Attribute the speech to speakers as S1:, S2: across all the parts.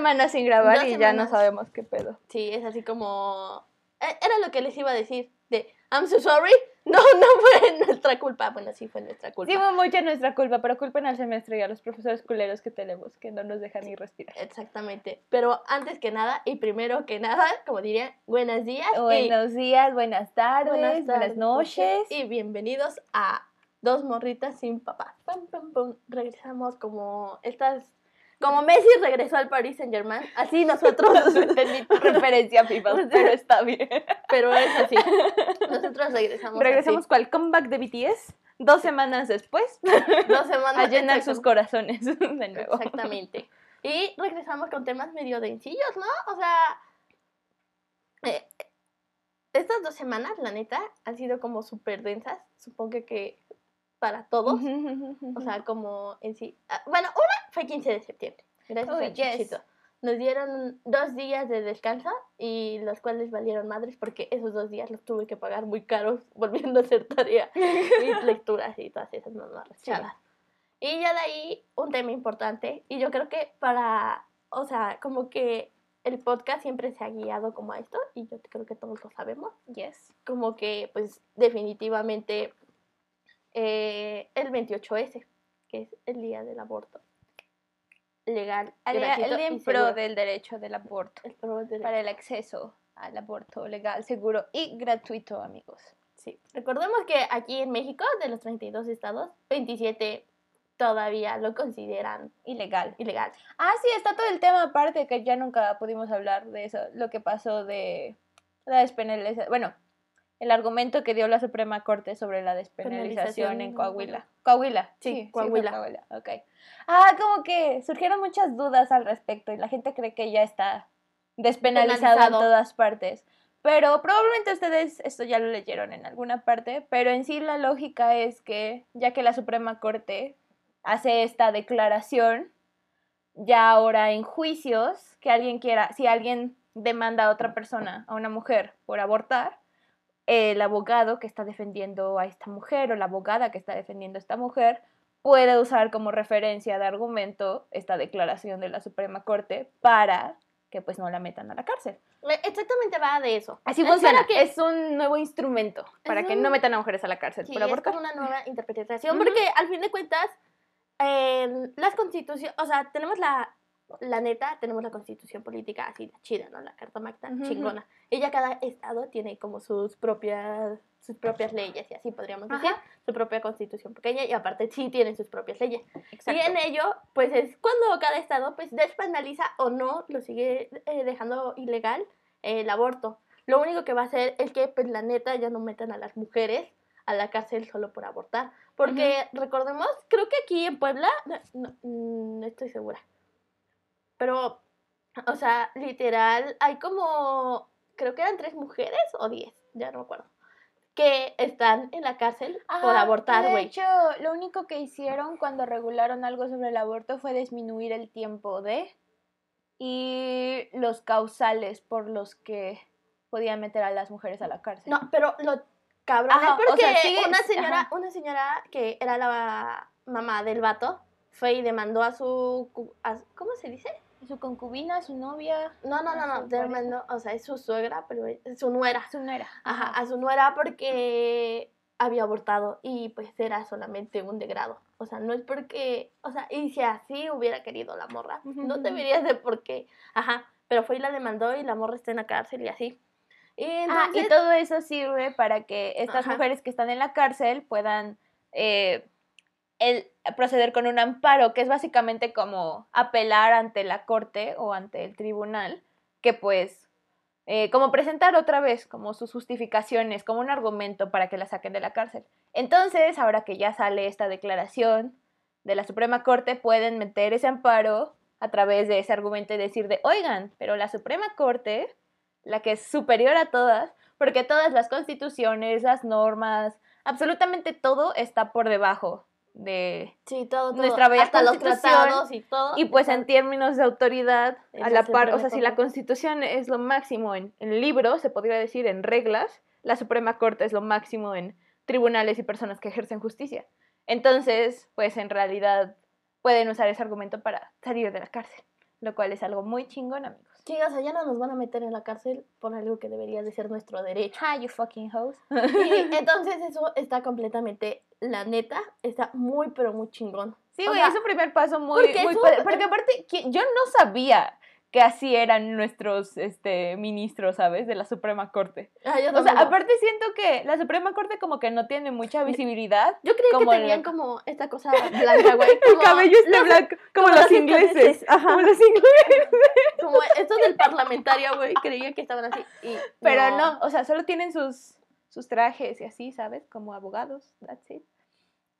S1: semanas sin grabar
S2: Dos
S1: y ya no
S2: semanas.
S1: sabemos qué pedo.
S2: Sí, es así como... eh, Era lo que les iba a decir, de I'm so sorry, no, no fue nuestra culpa. Bueno, sí fue nuestra culpa.
S1: Sí, fue mucha nuestra culpa, pero culpen al semestre y a los profesores culeros que tenemos, que no nos dejan ni respirar.
S2: Exactamente. Pero antes que nada, y primero que nada, como diría, buenos días. y
S1: Buenos días, buenas tardes, buenas,
S2: tardes,
S1: noches.
S2: Y bienvenidos a Dos Morritas sin Papá. Pum, pum, pum. Regresamos como estas... Como Messi regresó al Paris Saint Germain, así nosotros,
S1: Entendí tu referencia, Pipa, pero está bien.
S2: pero es así. Nosotros regresamos.
S1: Regresamos con el comeback de BTS dos semanas después
S2: así. dos semanas.
S1: a llenar sus corazones de nuevo.
S2: Exactamente. Y regresamos con temas medio densillos, ¿no? O sea, eh, estas dos semanas, la neta, han sido como súper densas. Supongo que para todos. O sea, como en sí. ah, Bueno, una fue 15 de septiembre. Gracias
S1: Uy,
S2: a
S1: yes.
S2: Nos dieron dos días de descanso y los cuales valieron madres porque esos dos días los tuve que pagar muy caros volviendo a hacer tarea y lecturas y todas esas mamás
S1: Sí.
S2: Y ya de ahí un tema importante y yo creo que para, o sea, como que el podcast siempre se ha guiado como a esto y yo creo que todos lo sabemos
S1: yes.
S2: como que pues definitivamente eh, el 28S, que es el día del aborto legal,
S1: El día- el día en pro del derecho del aborto,
S2: El pro del-
S1: para el acceso al aborto legal, seguro y gratuito, amigos.
S2: Sí. Recordemos que aquí en México, de los 32 estados, 27 todavía lo consideran
S1: Ilegal.
S2: ilegal.
S1: Ah, sí, está todo el tema aparte que ya nunca pudimos hablar de eso, lo que pasó de la despenalización. Bueno, el argumento que dio la Suprema Corte sobre la despenalización
S2: Penalización,
S1: en Coahuila. Coahuila.
S2: Sí, Coahuila.
S1: Coahuila, ok. Ah, como que surgieron muchas dudas al respecto y la gente cree que ya está despenalizado en todas partes. Pero probablemente ustedes esto ya lo leyeron en alguna parte, pero en sí la lógica es que ya que la Suprema Corte hace esta declaración, ya ahora en juicios, que alguien quiera, si alguien demanda a otra persona, a una mujer, por abortar, el abogado que está defendiendo a esta mujer o la abogada que está defendiendo a esta mujer puede usar como referencia de argumento esta declaración de la Suprema Corte para que pues no la metan a la cárcel.
S2: Eh, Exactamente va de eso.
S1: Así funciona,
S2: que-
S1: es un nuevo instrumento para que no metan a mujeres a la cárcel
S2: Sí,
S1: por
S2: es como una nueva interpretación, porque al fin de cuentas, en las constituciones, o sea, tenemos la, la neta, tenemos la constitución política así, la chida, ¿no? La Carta Magna, chingona. Ya cada estado tiene como sus propias, sus propias leyes, y así podríamos decir, su propia constitución pequeña, y aparte sí tienen sus propias leyes.
S1: Exacto.
S2: Y en ello, pues es cuando cada estado pues despenaliza o no lo sigue eh, dejando ilegal eh, el aborto. Lo único que va a hacer es que pues la neta ya no metan a las mujeres a la cárcel solo por abortar. Porque recordemos, creo que aquí en Puebla, no, no, mm, no estoy segura. Pero, o sea, literal, hay como, creo que eran tres mujeres o diez, ya no me acuerdo, que están en la cárcel por
S1: Ajá,
S2: abortar,
S1: De
S2: güey.
S1: hecho, lo único que hicieron cuando regularon algo sobre el aborto fue disminuir el tiempo de y los causales por los que podían meter a las mujeres a la cárcel.
S2: No, pero lo cabrón
S1: Ajá,
S2: es
S1: o
S2: porque
S1: sea,
S2: una señora,
S1: ajá.
S2: una señora que era la mamá del vato fue y demandó a su, a- ¿cómo se dice?
S1: Su concubina, su novia,
S2: No, no, no, no, demandó, o sea, es su suegra, pero es su nuera.
S1: su nuera.
S2: Ajá, a su nuera porque había abortado y pues era solamente un degrado. O sea, no es porque, o sea, y si así hubiera querido la morra, no
S1: ujú.
S2: deberías de por qué. Ajá, pero fue y la demandó y la morra está en la cárcel y así. Y
S1: Ah, y todo eso sirve para que estas
S2: Ajá.
S1: mujeres que están en la cárcel puedan eh, el- proceder con un amparo, que es básicamente como apelar ante la corte o ante el tribunal, que pues, eh, como presentar otra vez como sus justificaciones, como un argumento para que la saquen de la cárcel. Entonces, ahora que ya sale esta declaración de la Suprema Corte, pueden meter ese amparo a través de ese argumento y decir de, oigan, pero la Suprema Corte la que es superior a todas, porque todas las constituciones, las normas, absolutamente todo está por debajo de...
S2: sí, todo, todo,
S1: nuestra bella
S2: hasta los tratados y todo.
S1: Y pues en términos de autoridad, a
S2: la
S1: par, o sea, si la constitución es lo máximo en, en libros, se podría decir en reglas, la Suprema Corte es lo máximo en tribunales y personas que ejercen justicia. Entonces, pues en realidad pueden usar ese argumento para salir de la cárcel. lo cual es algo muy chingón, amigos.
S2: Sí, o sea, ya no nos van a meter en la cárcel por algo que debería de ser nuestro derecho.
S1: Hi, you fucking hoes.
S2: Y entonces eso está completamente, la neta, está muy, pero muy chingón.
S1: Sí, güey, es un primer paso muy,
S2: porque
S1: muy padre. Porque aparte, yo no sabía que así eran nuestros este, ministros, ¿sabes? De la Suprema Corte.
S2: Ah, yo
S1: O sea, aparte siento que la Suprema Corte como que no tiene mucha visibilidad.
S2: Yo creía
S1: como
S2: que
S1: el-
S2: tenían como esta cosa blanca, güey.
S1: El
S2: como
S1: cabello está
S2: los-
S1: blanco, como,
S2: como
S1: los
S2: los
S1: ingleses.
S2: ingleses, ajá.
S1: Como los ingleses.
S2: Como estos del parlamentario, güey. Creía que estaban así. y
S1: Pero no. o sea, solo tienen sus, sus trajes y así, ¿sabes? Como abogados, that's it.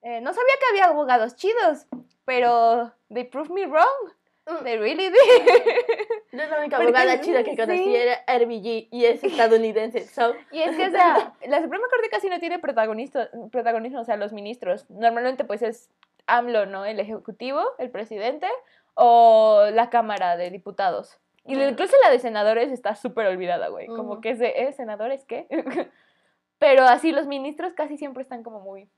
S1: Eh, no sabía que había abogados chidos, pero they proved me wrong.
S2: Mm.
S1: They really did.
S2: Yo la única
S1: Porque
S2: abogada
S1: sí.
S2: chida que conocí era RBG y es estadounidense. So,
S1: Y es que, o sea, la Suprema Corte casi no tiene protagonista, protagonismo, o sea, los ministros. Normalmente, pues, es AMLO, ¿no? El Ejecutivo, el presidente, o la Cámara de Diputados. Y
S2: Ujú.
S1: incluso la de senadores está súper olvidada, güey. Como
S2: Ujú.
S1: que es de, ¿eh? ¿Senadores qué? Pero así, los ministros casi siempre están como muy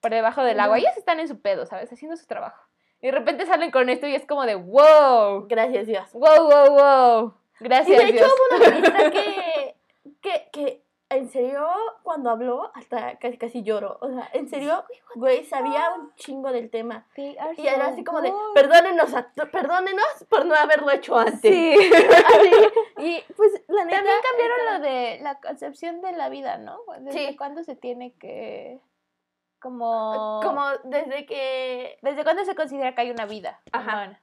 S1: por debajo del agua. Ellos están en su pedo, ¿sabes? Haciendo su trabajo. Y de repente salen con esto y es como de, wow,
S2: gracias Dios.
S1: wow, wow, wow.
S2: Y
S1: Gracias,
S2: de hecho
S1: Dios.
S2: hubo una ministra que, que, que en serio, cuando habló, hasta casi, casi lloro. O sea, en serio, güey, sabía un chingo del tema. Y era así como de, perdónenos, a- perdónenos por no haberlo hecho antes.
S1: Sí.
S2: Así, y pues la neta.
S1: También cambiaron
S2: esta-
S1: lo de la concepción de la vida, ¿no? ¿Desde
S2: Sí.
S1: cuándo se tiene que... como...
S2: Como desde que.
S1: ¿Desde cuándo se considera que hay una vida
S2: Ajá.
S1: humana?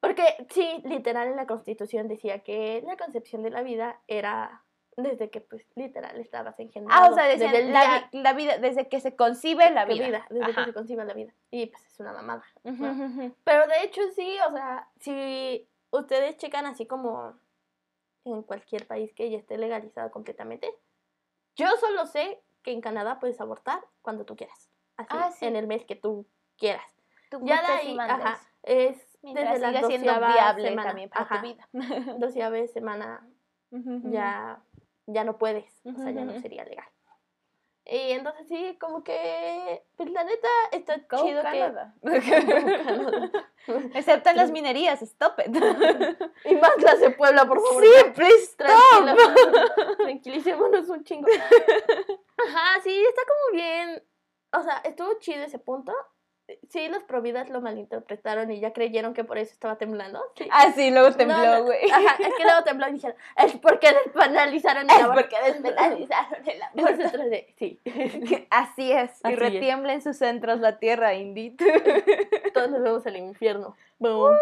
S2: Porque sí, literal en la constitución decía que la concepción de la vida era desde que, pues, literal estabas engendrado.
S1: Ah, o sea,
S2: desde el
S1: la,
S2: día
S1: vi- la vida, desde que se concibe la vida.
S2: desde que se conciba la vida. Y pues es una mamada. Pero de hecho sí, o sea, si ustedes checan así como en cualquier país que ya esté legalizado completamente, yo solo sé que en Canadá puedes abortar cuando tú quieras. Así,
S1: Ah, sí.
S2: en el mes que tú quieras.
S1: Tú
S2: Ya de ahí, ajá, es
S1: Mientras
S2: desde la
S1: siendo
S2: doceava
S1: viable
S2: semana.
S1: también para
S2: ajá,
S1: tu vida.
S2: doceava semana
S1: Ujú, ujú.
S2: ya, ya no puedes, o sea, ya no sería legal. Y entonces sí, como que, pues la neta, está
S1: Go
S2: chido
S1: Canada.
S2: Canadá.
S1: Excepto en las minerías, stop it.
S2: que... Y más las de Puebla, por favor.
S1: sí, please stop.
S2: tranquilicémonos un chingo. Ajá, sí, está como bien. O sea, estuvo chido ese punto. Sí, los providas lo malinterpretaron y ya creyeron que por eso estaba temblando. Sí.
S1: Ah, sí, luego tembló,
S2: no,
S1: güey.
S2: Ajá, es que luego tembló y dijeron, es porque despenalizaron el
S1: Es
S2: aborto.
S1: porque despenalizaron el
S2: nosotros de, sí.
S1: Así es.
S2: Así
S1: y
S2: es.
S1: retiembla en sus centros la tierra, Indeed.
S2: Todos nos vemos al infierno. Boom.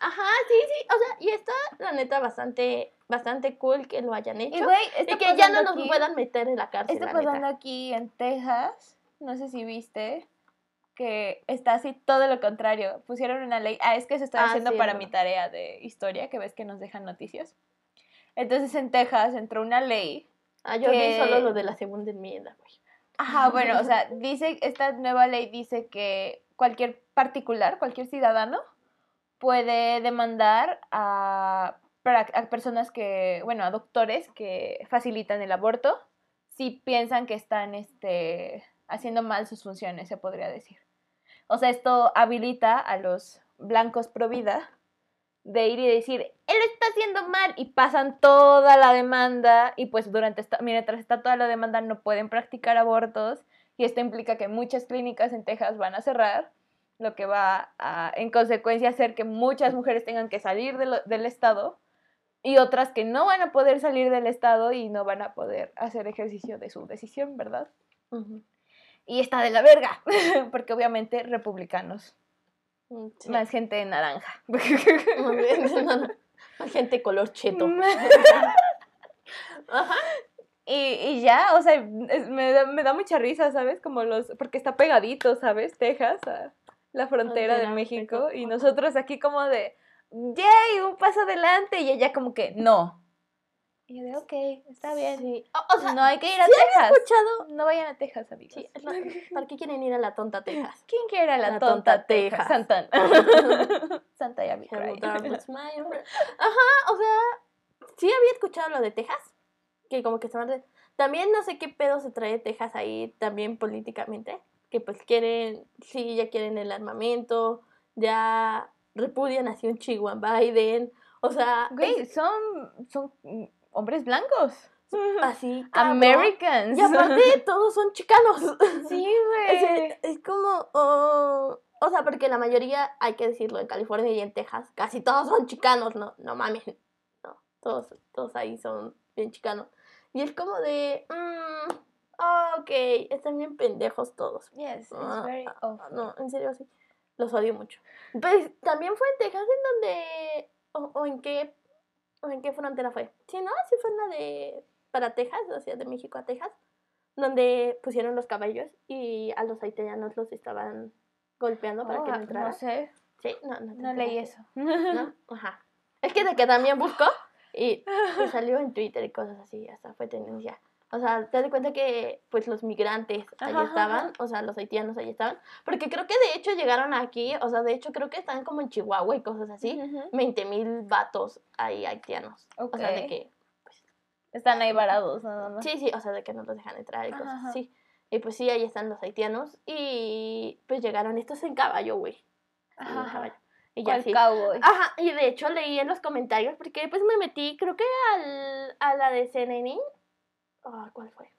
S2: Ajá, sí, sí. O sea, y está, la neta, bastante, bastante cool que lo hayan hecho.
S1: Y güey,
S2: Y
S1: está
S2: que ya no nos
S1: aquí-
S2: puedan meter en la cárcel.
S1: Está pasando
S2: neta.
S1: aquí en Texas, no sé si viste, que está así todo lo contrario. Pusieron una ley. Ah, es que se está
S2: Ah,
S1: haciendo
S2: sí,
S1: para mi tarea de historia, que ves que nos dejan noticias. Entonces en Texas entró una ley.
S2: Ah, yo vi
S1: que-
S2: solo lo de la segunda enmienda, güey.
S1: Ajá, bueno, o sea, dice, esta nueva ley dice que cualquier particular, cualquier ciudadano, puede demandar a, a personas que, bueno, a doctores que facilitan el aborto si piensan que están este, haciendo mal sus funciones, se podría decir. O sea, esto habilita a los blancos pro vida de ir y decir, él está haciendo mal y pasan toda la demanda y pues durante esta, mientras está toda la demanda no pueden practicar abortos y esto implica que muchas clínicas en Texas van a cerrar, lo que va a en consecuencia hacer que muchas mujeres tengan que salir de lo- del estado y otras que no van a poder salir del estado y no van a poder hacer ejercicio de su decisión, ¿verdad? Y está de la verga, porque obviamente republicanos,
S2: Mm, sí.
S1: más gente de naranja.
S2: Muy bien, no, no. Más gente color cheto. Ajá.
S1: Y, y ya, o sea, me da, me da mucha risa, ¿sabes? Como los, porque está pegadito, ¿sabes? Texas a la frontera de México y nosotros aquí como de, ¡yay! Un paso adelante y ella como que, no. Y yo de, ok, está bien.
S2: Sí. O, o sea,
S1: no hay que ir a
S2: ¿sí
S1: Texas.
S2: escuchado?
S1: No vayan a Texas, amigos.
S2: Sí, la- ¿Para qué quieren ir a la tonta Texas?
S1: ¿Quién quiere ir a la,
S2: La
S1: tonta,
S2: tonta
S1: Texas?
S2: Texas.
S1: Santana. Santa ya me.
S2: Ajá, o sea, sí había escuchado lo de Texas, que como que estaban... También no sé qué pedo se trae Texas ahí también políticamente, que pues quieren, sí, ya quieren el armamento, ya repudian así un chihuahua Biden. O sea,
S1: Güey,
S2: es
S1: son, son hombres blancos.
S2: así. cabrón.
S1: Americans.
S2: Y aparte, todos son chicanos.
S1: sí, güey.
S2: es como. oh, o sea, porque la mayoría, hay que decirlo, en California y en Texas, casi todos son chicanos, no, no mames. No, todos, todos ahí son bien chicanos. Y es como de. mm, ah, ok, están bien pendejos todos.
S1: Yes, it's
S2: Ah,
S1: very
S2: ah. No, en serio, sí. Los odio mucho. Pues también fue en Texas en donde. O, o en qué. ¿O en qué frontera fue? Sí, ¿no? Sí fue en la de. Para Texas, o sea, de México a Texas. Donde pusieron los caballos y a los haitianos los estaban golpeando para que
S1: Oh,
S2: no entraran.
S1: no sé,
S2: Sí, no, no. te
S1: no leí eso.
S2: ¿No? Ajá. Es que de que también buscó y que salió en Twitter y cosas así, hasta fue tendencia. O sea, te das cuenta que pues los migrantes ahí estaban, o sea, los haitianos ahí estaban, porque creo que de hecho llegaron aquí, o sea, de hecho creo que están como en Chihuahua y cosas así. 20 mil vatos ahí haitianos. O sea, de que,
S1: Están ahí varados, nada más.
S2: sí, sí, o sea, de que no los dejan entrar y
S1: Ajá,
S2: cosas así. Y pues sí, ahí están los haitianos y pues llegaron estos en caballo, güey. En caballo. Y ya
S1: ¿Cuál
S2: sí.
S1: cowboy?
S2: Ajá, y de hecho leí en los comentarios porque pues me metí, creo que al, a la de CNN. Ah, ¿Cuál fue?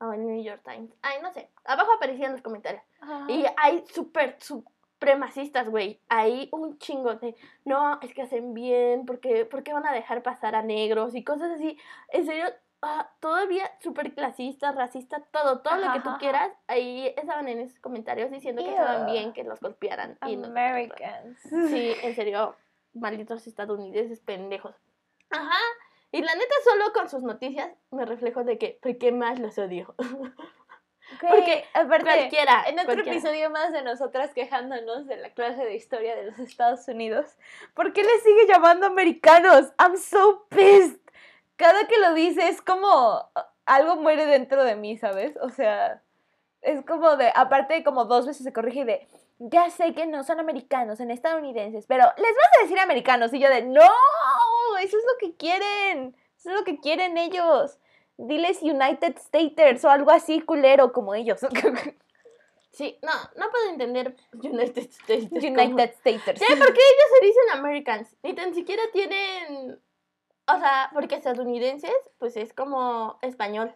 S2: Ah, el New York Times. Ay, no sé. Abajo aparecían los comentarios.
S1: Ajá.
S2: Y hay súper supremacistas, güey. Hay un chingo de, no, es que hacen bien, porque ¿por qué van a dejar pasar a negros? Y cosas así. En serio, ah, todavía súper clasista, racista, todo, todo lo que tú quieras. Ahí estaban en esos comentarios diciendo que estaban bien que los golpearan. Y no-. Sí, en serio, malditos estadounidenses pendejos. Ajá. Y la neta, solo con sus noticias me reflejo de que, ¿por qué más los odio?
S1: Porque, aparte,
S2: Cualquiera.
S1: en otro
S2: cualquiera.
S1: episodio más de nosotras quejándonos de la clase de historia de los Estados Unidos, ¿por qué le sigue llamando americanos? I'm so pissed. Cada que lo dice es como algo muere dentro de mí, ¿sabes? O sea, es como de, aparte como dos veces se corrige de, ya sé que no son americanos, son estadounidenses, pero les vas a decir americanos y yo de, no, eso es lo que quieren, eso es lo que quieren ellos. Diles United Staters o algo así culero como ellos.
S2: Sí, no, no puedo entender United States.
S1: United Staters.
S2: Sí, porque ellos se dicen Americans. Ni tan siquiera tienen. O sea, porque estadounidenses, pues es como español.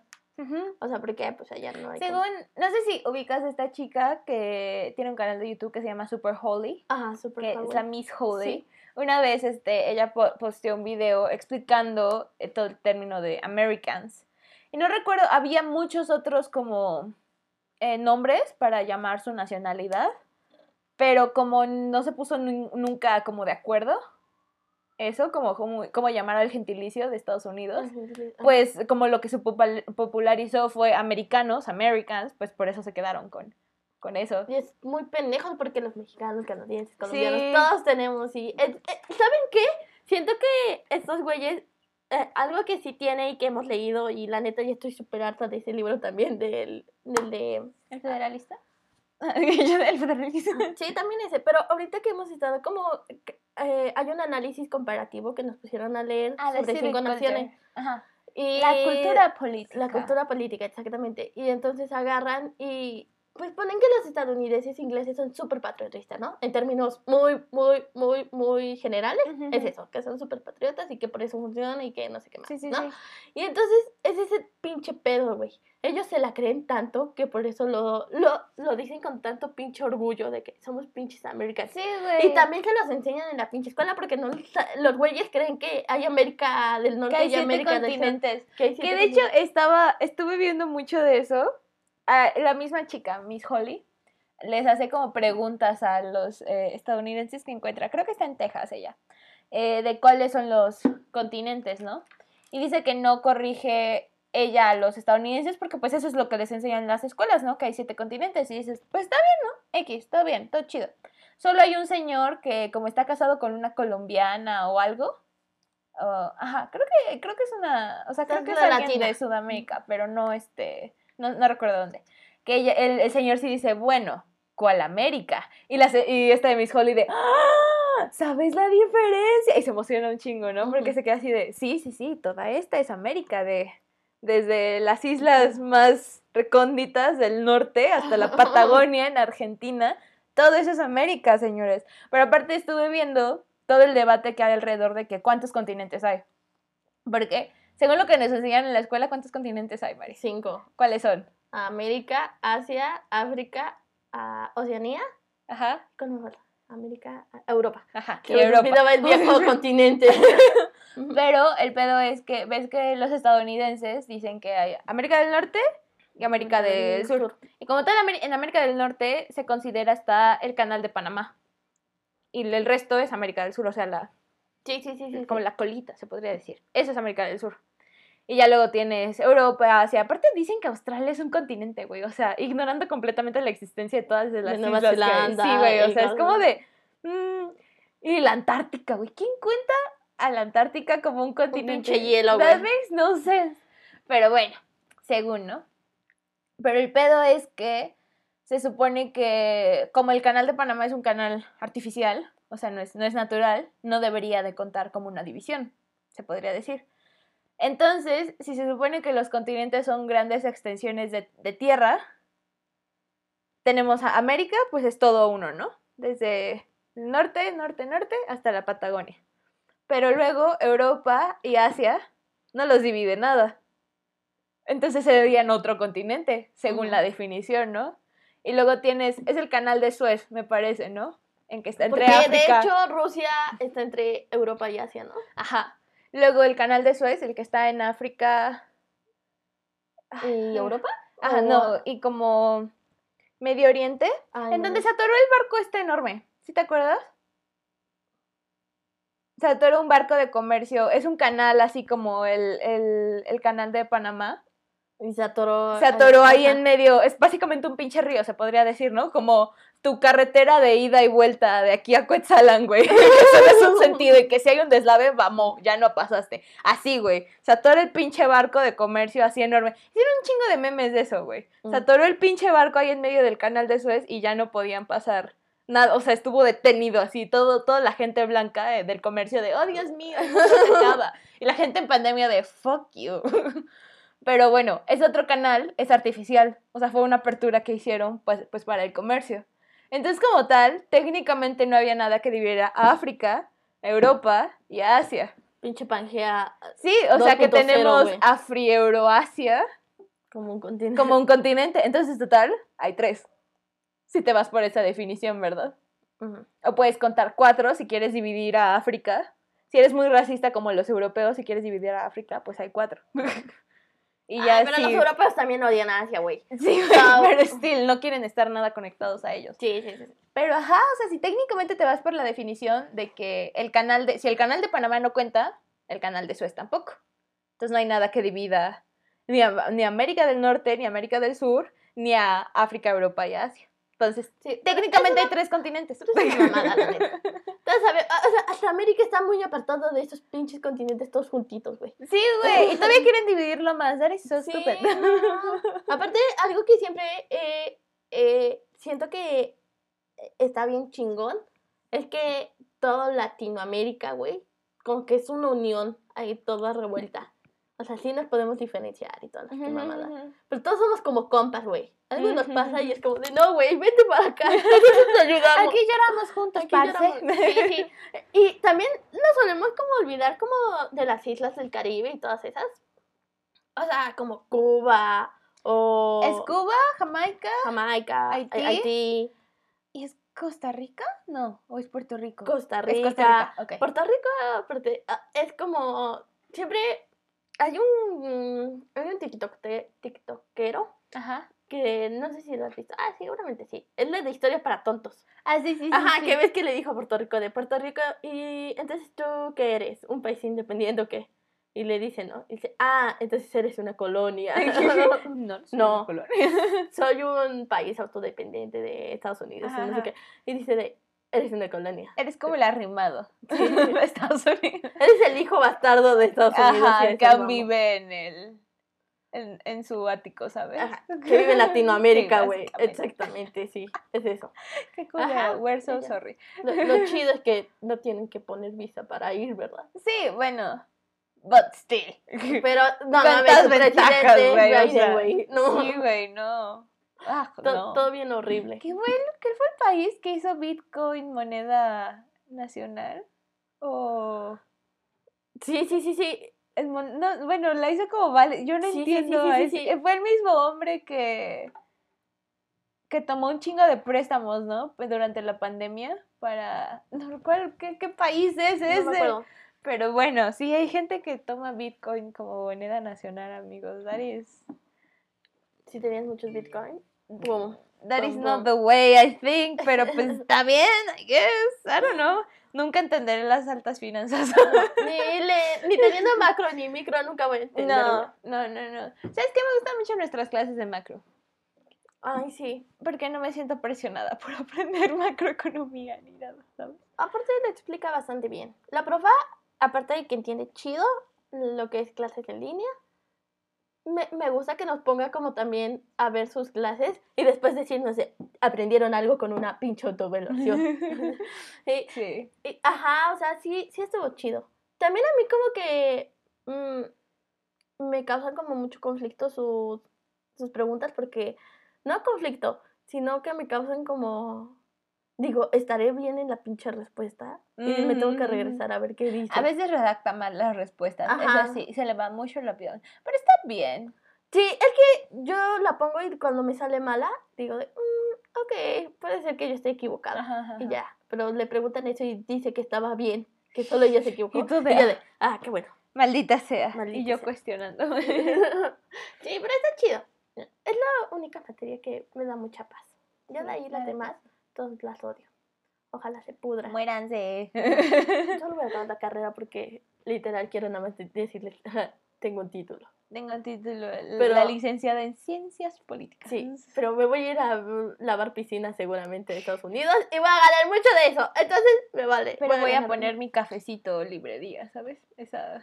S2: O sea, porque pues allá no hay. como-
S1: Según, no sé si ubicas a esta chica que tiene un canal de YouTube que se llama Super Holy,
S2: Ajá, súper
S1: que es la Miss Holy.
S2: Sí.
S1: Una vez este, ella po- posteó un video explicando eh, todo el término de Americans. Y no recuerdo, había muchos otros como eh, nombres para llamar su nacionalidad, pero como no se puso nun- nunca como de acuerdo, eso, como, como, como llamar al gentilicio de Estados Unidos, pues como lo que se popul- popularizó fue americanos, Americans, pues por eso se quedaron con, con eso.
S2: Y es muy pendejo porque los mexicanos, canadienses, colombianos,
S1: Sí.
S2: todos tenemos. Y, eh, eh, ¿Saben qué? Siento que estos güeyes, eh, algo que sí tiene y que hemos leído, y la neta ya estoy súper harta de ese libro también, del, del de...
S1: ¿El federalista? Yo del federalista.
S2: Sí, también ese, pero ahorita que hemos estado como... eh, hay un análisis comparativo que nos pusieron a leer
S1: Ah,
S2: sobre cinco
S1: culture.
S2: naciones.
S1: Ajá.
S2: Y
S1: La cultura política.
S2: La cultura política, exactamente. Y entonces agarran y pues ponen que los estadounidenses ingleses son súper patriotistas, ¿no? En términos muy, muy, muy, muy generales,
S1: Ujú,
S2: es
S1: ujú.
S2: eso, que son súper patriotas y que por eso funciona y que no sé qué más,
S1: Sí, sí,
S2: ¿no?
S1: sí.
S2: Y entonces es ese pinche pedo, güey. Ellos se la creen tanto que por eso lo, lo, lo dicen con tanto pinche orgullo de que somos pinches americanos.
S1: Sí, güey.
S2: Y también que los enseñan en la pinche escuela porque no los güeyes creen que hay América del Norte
S1: que hay
S2: y
S1: siete
S2: América del Sur.
S1: continentes.
S2: Que, hay
S1: Que de hecho estaba, estuve viendo mucho de eso. Ah, la misma chica, Miss Holly, les hace como preguntas a los eh, estadounidenses que encuentra. Creo que está en Texas ella. eh, de cuáles son los continentes, ¿no? Y dice que no corrige ella a los estadounidenses porque pues eso es lo que les enseñan en las escuelas, ¿no? Que hay siete continentes. Y dices, pues está bien, ¿no? X, todo bien, todo chido. Solo hay un señor que como está casado con una colombiana o algo, o- ajá, creo que, creo que es una, o sea, creo que es alguien
S2: latina.
S1: de Sudamérica, pero no este, no, no recuerdo dónde. Que ella- el, el señor sí dice, bueno, ¿cuál América? Y, la, y esta de Miss Holly de, ¡Ah! ¿sabes la diferencia? Y se emociona un chingo, ¿no? Porque
S2: Ujú.
S1: se queda así de, sí, sí, sí, toda esta es América, de, desde las islas más recónditas del norte hasta la Patagonia en Argentina, Todo eso es América, señores. Pero aparte estuve viendo todo el debate que hay alrededor de que cuántos continentes hay. Porque, según lo que nos enseñan en la escuela, ¿cuántos continentes hay, Mari?
S2: Cinco.
S1: ¿Cuáles son?
S2: América, Asia, África, ah, Oceanía.
S1: Ajá,
S2: ¿Cómo me falta? América, Europa.
S1: ajá.
S2: Que
S1: Europa.
S2: el viejo continente.
S1: Pero el pedo es que, ves que los estadounidenses dicen que hay América del Norte y América del Sur. Y como tal, en América del Norte se considera hasta el canal de Panamá. Y el resto es América del Sur, o sea, la,
S2: Sí, sí, sí, sí.
S1: como
S2: sí.
S1: la colita, se podría decir. Eso es América del Sur. Y ya luego tienes Europa, Asia. Aparte dicen que Australia es un continente, güey. O sea, ignorando completamente la existencia de todas de las
S2: Nueva
S1: islas que hay.
S2: Zelanda,
S1: Sí, güey. O sea, es como de... mm, y la Antártica, güey. ¿Quién cuenta a la Antártica como un continente?
S2: pinche hielo,
S1: That
S2: güey.
S1: makes no sense. Pero bueno, según, ¿no? Pero el pedo es que se supone que como el canal de Panamá es un canal artificial, o sea, no es, no es natural, no debería de contar como una división, se podría decir. Entonces, si se supone que los continentes son grandes extensiones de, de tierra, tenemos a América, pues es todo uno, ¿no? Desde el norte, norte, norte, hasta la Patagonia. Pero luego Europa y Asia no los divide nada. Entonces serían otro continente, según la definición, ¿no? Y luego tienes, es el canal de Suez, me parece, ¿no? En que está entre
S2: Porque
S1: África.
S2: de hecho Rusia está entre Europa y Asia, ¿no?
S1: Ajá. Luego el canal de Suez, el que está en África.
S2: ¿Y Europa?
S1: Ajá,
S2: ¿O-
S1: no, y como Medio Oriente,
S2: Ay,
S1: en
S2: no.
S1: donde se atoró el barco este enorme. ¿Sí te acuerdas? Se atoró un barco de comercio. Es un canal así como el, el, el canal de Panamá.
S2: Y se atoró.
S1: Se atoró ahí en medio. Es básicamente un pinche río, se podría decir, ¿no? Como tu carretera de ida y vuelta de aquí a Cuetzalan, güey. que solo es un sentido y que si hay un deslave, vamos, ya no pasaste. Así, güey. Se atoró el pinche barco de comercio así enorme. Hicieron un chingo de memes de eso, güey. Se
S2: Mm.
S1: atoró el pinche barco ahí en medio del canal de Suez y ya no podían pasar nada. O sea, estuvo detenido así. Todo, toda la gente blanca eh, del comercio de, oh, Dios mío, se acaba. Y la gente en pandemia de, fuck you. Pero bueno, ese otro canal es artificial. O sea, fue una apertura que hicieron pues, pues para el comercio. Entonces, como tal, técnicamente no había nada que dividiera a África, Europa y Asia.
S2: Pinche Pangea
S1: Sí, o sea que
S2: 2.0,
S1: tenemos. Afri-Euroasia
S2: como un continente.
S1: como un continente. Entonces, total, hay tres. Si te vas por esa definición, ¿verdad? O puedes contar cuatro si quieres dividir a África. Si eres muy racista como los europeos, si quieres dividir a África, pues hay cuatro. y ya
S2: Ay, pero
S1: sí.
S2: los europeos también odian a Asia, güey.
S1: Sí, güey,
S2: No.
S1: pero still, no quieren estar nada conectados a ellos.
S2: Sí, sí, sí.
S1: Pero ajá, o sea, si técnicamente te vas por la definición de que el canal de, si el canal de Panamá no cuenta, el canal de Suez tampoco. Entonces no hay nada que divida ni a, ni a América del Norte, ni a América del Sur, ni a África, Europa y Asia. Entonces,
S2: Sí,
S1: técnicamente hay tres continentes.
S2: Es una mamada, la neta. Entonces, a ver, o sea, hasta América está muy apartado de estos pinches continentes todos juntitos, güey.
S1: Sí, güey, y todavía quieren dividirlo más. Is so
S2: Sí, no. Aparte, algo que siempre eh, eh, siento que está bien chingón es que todo Latinoamérica, güey, como que es una unión ahí toda revuelta. O sea, sí nos podemos diferenciar y todas las mamadas. Pero todos somos como compas, güey. Algo nos pasa y es como de, no, güey, vete para acá. Nosotros te ayudamos.
S1: Aquí lloramos juntos,
S2: Aquí
S1: parce.
S2: lloramos. Sí, sí. Y también nos solemos como olvidar como de las islas del Caribe y todas esas. O sea, como Cuba o
S1: ¿Es Cuba, Jamaica
S2: Jamaica,
S1: Haití?
S2: Haití,
S1: y es Costa Rica? No, o es Puerto Rico.
S2: Costa
S1: Es
S2: Rica.
S1: Costa Rica, ok.
S2: Puerto Rico ah, es como siempre hay un hay un TikTok, tiktokero
S1: Ajá.
S2: que no sé si lo has visto. Ah, seguramente sí. Es la de historias para tontos.
S1: Ah, sí, sí, sí.
S2: Ajá,
S1: sí.
S2: que ves que le dijo a Puerto Rico de Puerto Rico y entonces tú qué eres, un país independiente o qué? Y le dice, ¿no? Y dice, ah, entonces eres una colonia.
S1: no, no,
S2: No.
S1: color.
S2: Soy un país autodependiente de Estados Unidos y no sé qué. Y dice de, eres una colonia.
S1: Eres como el arrimado
S2: Sí.
S1: de Estados Unidos.
S2: Eres el hijo bastardo de Estados Unidos.
S1: Ajá, que vive en el. En, en su ático, ¿sabes?
S2: Ajá, que vive en Latinoamérica, güey. Exactamente, sí. Es eso.
S1: Qué
S2: Ajá,
S1: we're so
S2: ella.
S1: sorry.
S2: Lo, lo chido es que no tienen que poner visa para ir, ¿verdad?
S1: Sí, bueno. But still.
S2: Pero, no,
S1: ¿Cuántas
S2: mames, su
S1: ventajas, güey? O sea.
S2: No.
S1: Sí, güey, no. Ah,
S2: To-
S1: no.
S2: Todo bien horrible.
S1: ¿Qué fue, el, qué fue el país que hizo Bitcoin moneda nacional? O...
S2: Sí, sí, sí, sí.
S1: el mon- no, bueno, la hizo como vale. Yo no
S2: Sí, sí, sí,
S1: entiendo.
S2: sí, sí,
S1: es-
S2: sí.
S1: eh, Fue el mismo hombre que que tomó un chingo de préstamos, ¿no? Pues durante la pandemia para no recuerdo qué, qué país es
S2: No
S1: ese. Pero bueno, sí hay gente que toma Bitcoin como moneda nacional, amigos. That is
S2: Si tenías muchos bitcoins. Boom.
S1: that is not the way I think, pero pues está bien, I guess. I don't know. Nunca entenderé las altas finanzas.
S2: Ni, le- ni teniendo macro ni micro nunca voy a entender.
S1: No, no, no, no. ¿Sabes qué? Me gustan mucho nuestras clases de macro.
S2: Ay, sí.
S1: Porque no me siento presionada por aprender macroeconomía ni nada, ¿sabes?
S2: Aparte le explica bastante bien. La profa, aparte de que entiende chido lo que es clases en línea, me, me gusta que nos ponga como también a ver sus clases y después decirnos, de, aprendieron algo con una pinche autoevaluación. y,
S1: Sí.
S2: y- ajá, o sea, sí, sí estuvo chido. También a mí como que mm, me causan como mucho conflicto sus, sus preguntas porque, no conflicto, sino que me causan como, digo, estaré bien en la pinche respuesta y me tengo que
S1: Mm.
S2: regresar a ver qué dice.
S1: A veces redacta mal las respuestas.
S2: Ajá.
S1: Eso sí, se le va mucho el avión. Pero está bien.
S2: Sí, es que yo la pongo y cuando me sale mala, digo de, "Mm, ok, puede ser que yo esté equivocada.
S1: Ajá, ajá,
S2: Y ya, pero le preguntan eso y dice que estaba bien, que solo ella se equivocó.
S1: Y tú de,
S2: y yo de, ah, qué bueno.
S1: Maldita sea. y
S2: Maldita
S1: yo
S2: sea.
S1: cuestionando.
S2: sí, pero está chido. Es la única materia que me da mucha paz. Ya de ahí
S1: la
S2: las demás, todas las odio. Ojalá se pudran.
S1: Muéranse.
S2: Solo voy a acabar la carrera porque literal quiero nada más de- decirles, tengo un título.
S1: Tengo un título,
S2: Pero-
S1: la licenciada en ciencias políticas.
S2: Sí, pero me voy a ir a lavar piscina seguramente de Estados Unidos y voy a ganar mucho de eso. Entonces me vale.
S1: Pero voy a
S2: ganar
S1: poner mi cafecito librería, ¿sabes? Esa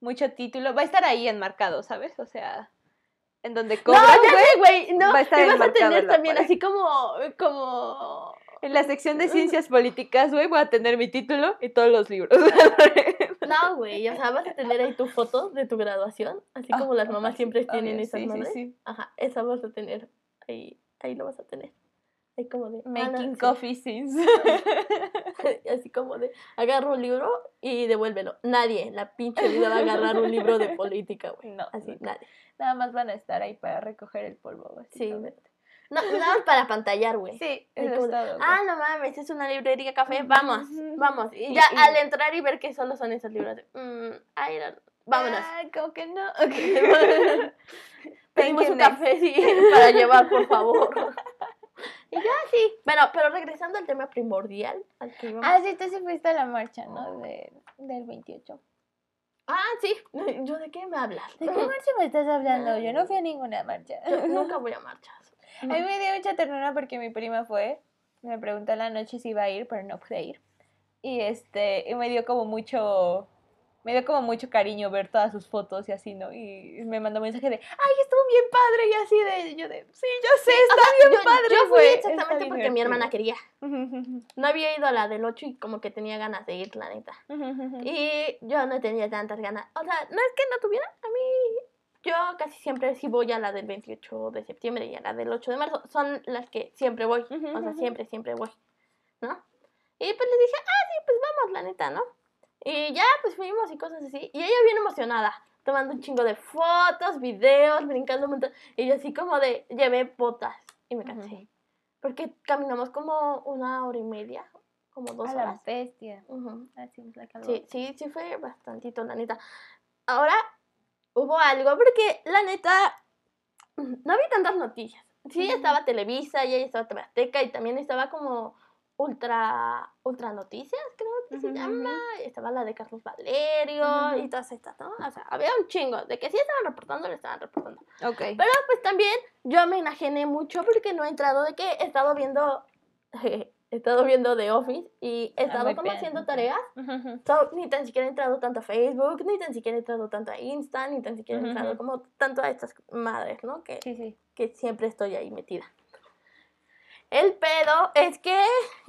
S1: mucho título. Va a estar ahí enmarcado, ¿sabes? O sea, en donde
S2: No,
S1: cobras,
S2: ya
S1: güey.
S2: No,
S1: va a estar
S2: vas a tener también
S1: pared.
S2: así como, como...
S1: En la sección de ciencias políticas, güey, voy a tener mi título y todos los libros.
S2: No, güey, o sea, vas a tener ahí tu foto de tu graduación, así como las mamás siempre tienen esas
S1: sí, sí,
S2: madres.
S1: sí.
S2: Ajá, esa vas a tener, ahí, ahí lo vas a tener. Como de... ah,
S1: Making
S2: sí.
S1: coffee since.
S2: Así como de, agarra un libro y devuélvelo. Nadie en la pinche vida va a agarrar un libro de política, güey.
S1: No,
S2: Así,
S1: nunca.
S2: nadie.
S1: Nada más van a estar ahí para recoger el polvo.
S2: Sí.
S1: básicamente.
S2: No, nada más para pantallar, güey.
S1: Sí,
S2: Así
S1: eso
S2: como
S1: es
S2: de,
S1: todo.
S2: Ah, no mames, es una librería café, vamos, vamos. Y ya
S1: y-
S2: al entrar y ver que solo son esos libros, de, mm, I don't- vámonos.
S1: Ah, como que no.
S2: Pedimos
S1: you
S2: un
S1: next.
S2: café, sí, para llevar, por favor. y ya, sí. Bueno, pero regresando al tema primordial, al que.
S1: Ah, sí, tú sí fuiste a la marcha, ¿no? De, del 28.
S2: Ah, sí. ¿Yo de qué me hablas?
S1: ¿De qué marcha me estás hablando? Yo no fui a ninguna marcha.
S2: Yo nunca voy a marchas.
S1: A mí me dio mucha ternura porque mi prima fue, me preguntó en la noche si iba a ir, pero no pude ir. Y este, y me dio como mucho, me dio como mucho cariño ver todas sus fotos y así, ¿no? Y me mandó mensaje de, ay, estuvo bien padre, y así de, yo de, sí, yo sé, está bien
S2: yo,
S1: padre,
S2: yo fui exactamente porque mi hermana
S1: divertido".
S2: quería. No había ido a la del 8 y como que tenía ganas de ir, la neta. Y yo no tenía tantas ganas. O sea, no es que no tuviera. A mí, yo casi siempre sí voy a la del 28 de septiembre y a la del 8 de marzo. Son las que siempre voy. O sea, siempre, siempre voy. ¿No? Y pues le dije, ah, sí, pues vamos, la neta, ¿no? Y ya, pues fuimos y cosas así. Y ella bien emocionada, tomando un chingo de fotos, videos, brincando un montón. Y yo así como de, llevé botas y me cansé.
S1: Ujú.
S2: Porque caminamos como una hora y media, como dos
S1: A la
S2: horas.
S1: bestia.
S2: Ujú.
S1: That seems like a
S2: Sí,
S1: lot.
S2: sí, sí fue bastantito, la neta. Ahora hubo algo, porque la neta no había tantas noticias. Sí,
S1: Ujú.
S2: estaba Televisa y ahí estaba Azteca y también estaba como Ultra, Ultra Noticias, creo que se llama. Estaba la de Carlos Valerio y todas estas, ¿no? O sea, había un chingo. De que sí estaban reportando, lo estaban reportando.
S1: Ok.
S2: Pero pues también yo me enajené mucho porque no he entrado de que he estado viendo, he estado viendo The Office y he
S1: Ah,
S2: estado como
S1: bien,
S2: haciendo tareas. So, ni tan siquiera he entrado tanto a Facebook, ni tan siquiera he entrado tanto a Insta, ni tan siquiera he entrado como tanto a estas madres, ¿no? Que,
S1: Sí, sí.
S2: que siempre estoy ahí metida. El pedo es que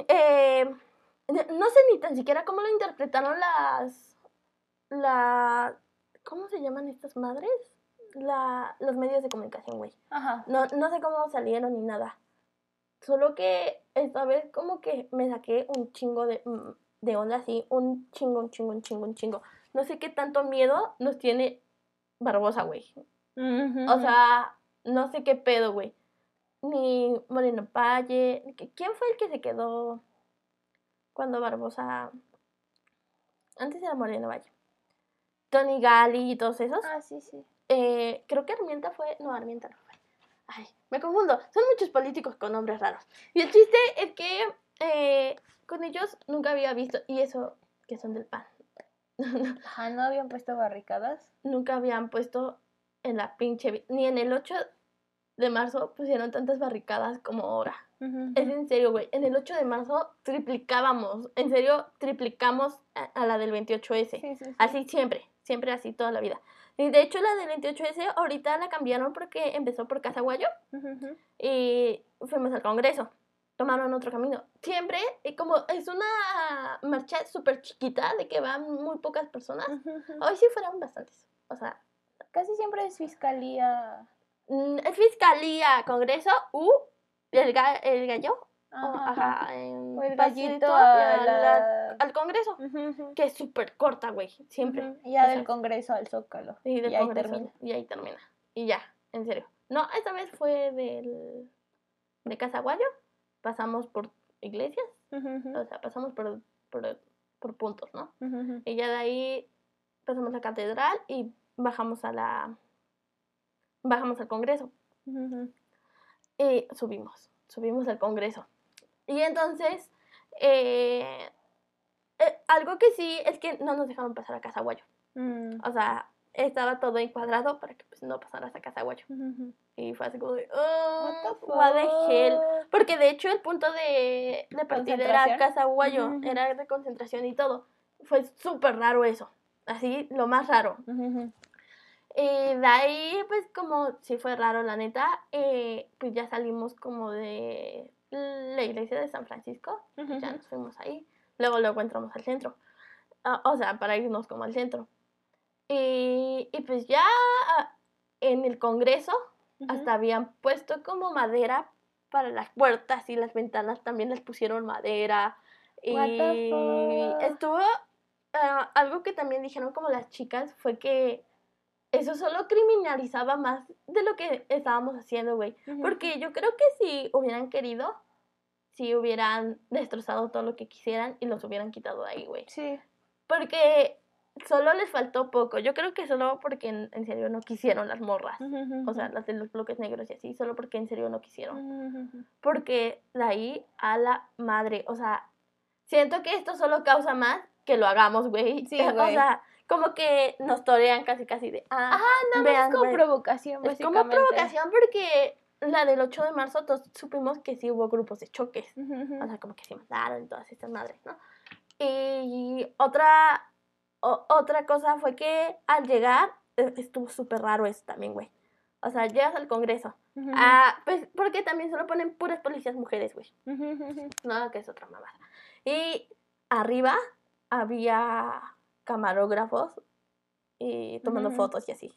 S2: eh, no sé ni tan siquiera cómo lo interpretaron las, la, ¿cómo se llaman estas madres? la, los medios de comunicación, güey.
S1: Ajá.
S2: No, no sé cómo salieron ni nada. Solo que esta vez como que me saqué un chingo de, mm, de onda así, un chingo, un chingo, un chingo, un chingo. No sé qué tanto miedo nos tiene Barbosa, güey. O sea, no sé qué pedo, güey. Ni Moreno Valle. ¿qui- ¿Quién fue el que se quedó cuando Barbosa... Antes era Moreno Valle. Tony Gali y todos esos.
S1: Ah, sí, sí.
S2: Eh, creo que Armienta fue. No, Armienta no fue. Ay, me confundo. Son muchos políticos con nombres raros. Y el chiste es que eh, con ellos nunca había visto. Y eso, que son del PAN.
S1: Ajá, ¿no habían puesto barricadas?
S2: nunca habían puesto en la pinche. Ni en el 8 de marzo pusieron tantas barricadas como ahora. Es en serio, güey. En el 8 de marzo triplicábamos. En serio, triplicamos a, a la del 28S.
S1: Sí, sí, sí.
S2: Así siempre, siempre así toda la vida. Y de hecho la del 28S ahorita la cambiaron porque empezó por Casaguayo
S1: ujú.
S2: y fuimos al Congreso. Tomaron otro camino. Siempre, y como es una marcha súper chiquita de que van muy pocas personas,
S1: ujú.
S2: hoy sí fueron bastantes. O sea,
S1: Casi siempre es fiscalía.
S2: Mm, es Fiscalía, Congreso, U, el, ga- el gallo,
S1: Ajá,
S2: ajá, en
S1: O el gallito
S2: la- al Congreso, que es súper corta, güey, siempre.
S1: Y Ya
S2: O
S1: del
S2: sea,
S1: Congreso al Zócalo.
S2: Y del
S1: y ahí termina.
S2: Y ahí termina. Y ya, en serio. No, esta vez fue del de Casaguayo. Pasamos por iglesias. O sea, pasamos por, por, por puntos, ¿no? Y ya de ahí pasamos a la catedral y bajamos a la. Bajamos al Congreso. Y subimos. Subimos al Congreso. Y entonces. eh, eh, algo que sí es que no nos dejaron pasar a Casaguayo.
S1: Mm.
S2: O sea, estaba todo encuadrado para que pues, no pasaras a Casaguayo.
S1: Ujú.
S2: Y fue así como de, oh,
S1: What the
S2: hell. Porque de hecho el punto de, de partida era. Casaguayo,
S1: ujú.
S2: era de concentración y todo. Fue súper raro eso. Así, lo más raro. Y de ahí, pues como sí fue raro, la neta, eh, pues ya salimos como de la iglesia de San Francisco.
S1: Ujú,
S2: Ya
S1: ujú.
S2: nos fuimos ahí. Luego, luego entramos al centro. Ah, o sea, para irnos como al centro. Y, y pues ya en el Congreso
S1: Ujú.
S2: hasta habían puesto como madera para las puertas y las ventanas también les pusieron madera. Y
S1: What the fuck?
S2: estuvo ah, algo que también dijeron como las chicas fue que eso solo criminalizaba más de lo que estábamos haciendo, güey. Porque yo creo que si hubieran querido, si hubieran destrozado todo lo que quisieran y los hubieran quitado de ahí, güey.
S1: Sí.
S2: Porque solo les faltó poco. Yo creo que solo porque en, en serio no quisieron las morras. O sea, las de los bloques negros y así, solo porque en serio no quisieron. Porque de ahí a la madre, o sea, siento que esto solo causa más que lo hagamos, güey.
S1: Sí,
S2: O
S1: güey.
S2: sea, como que nos torean casi casi de, ah,
S1: Ajá, nada más como provocación,
S2: Es como
S1: básicamente.
S2: provocación porque la del 8 de marzo todos supimos que sí hubo grupos de choques. O sea, como que se mataron todas estas madres, ¿no? Y otra, o- otra cosa fue que al llegar, eh, estuvo súper raro eso también, güey. O sea, llegas al Congreso. Ah, pues porque también solo ponen puras policías mujeres, güey.
S1: ujú.
S2: No, que es otra mamada. Y arriba había camarógrafos y tomando fotos y así.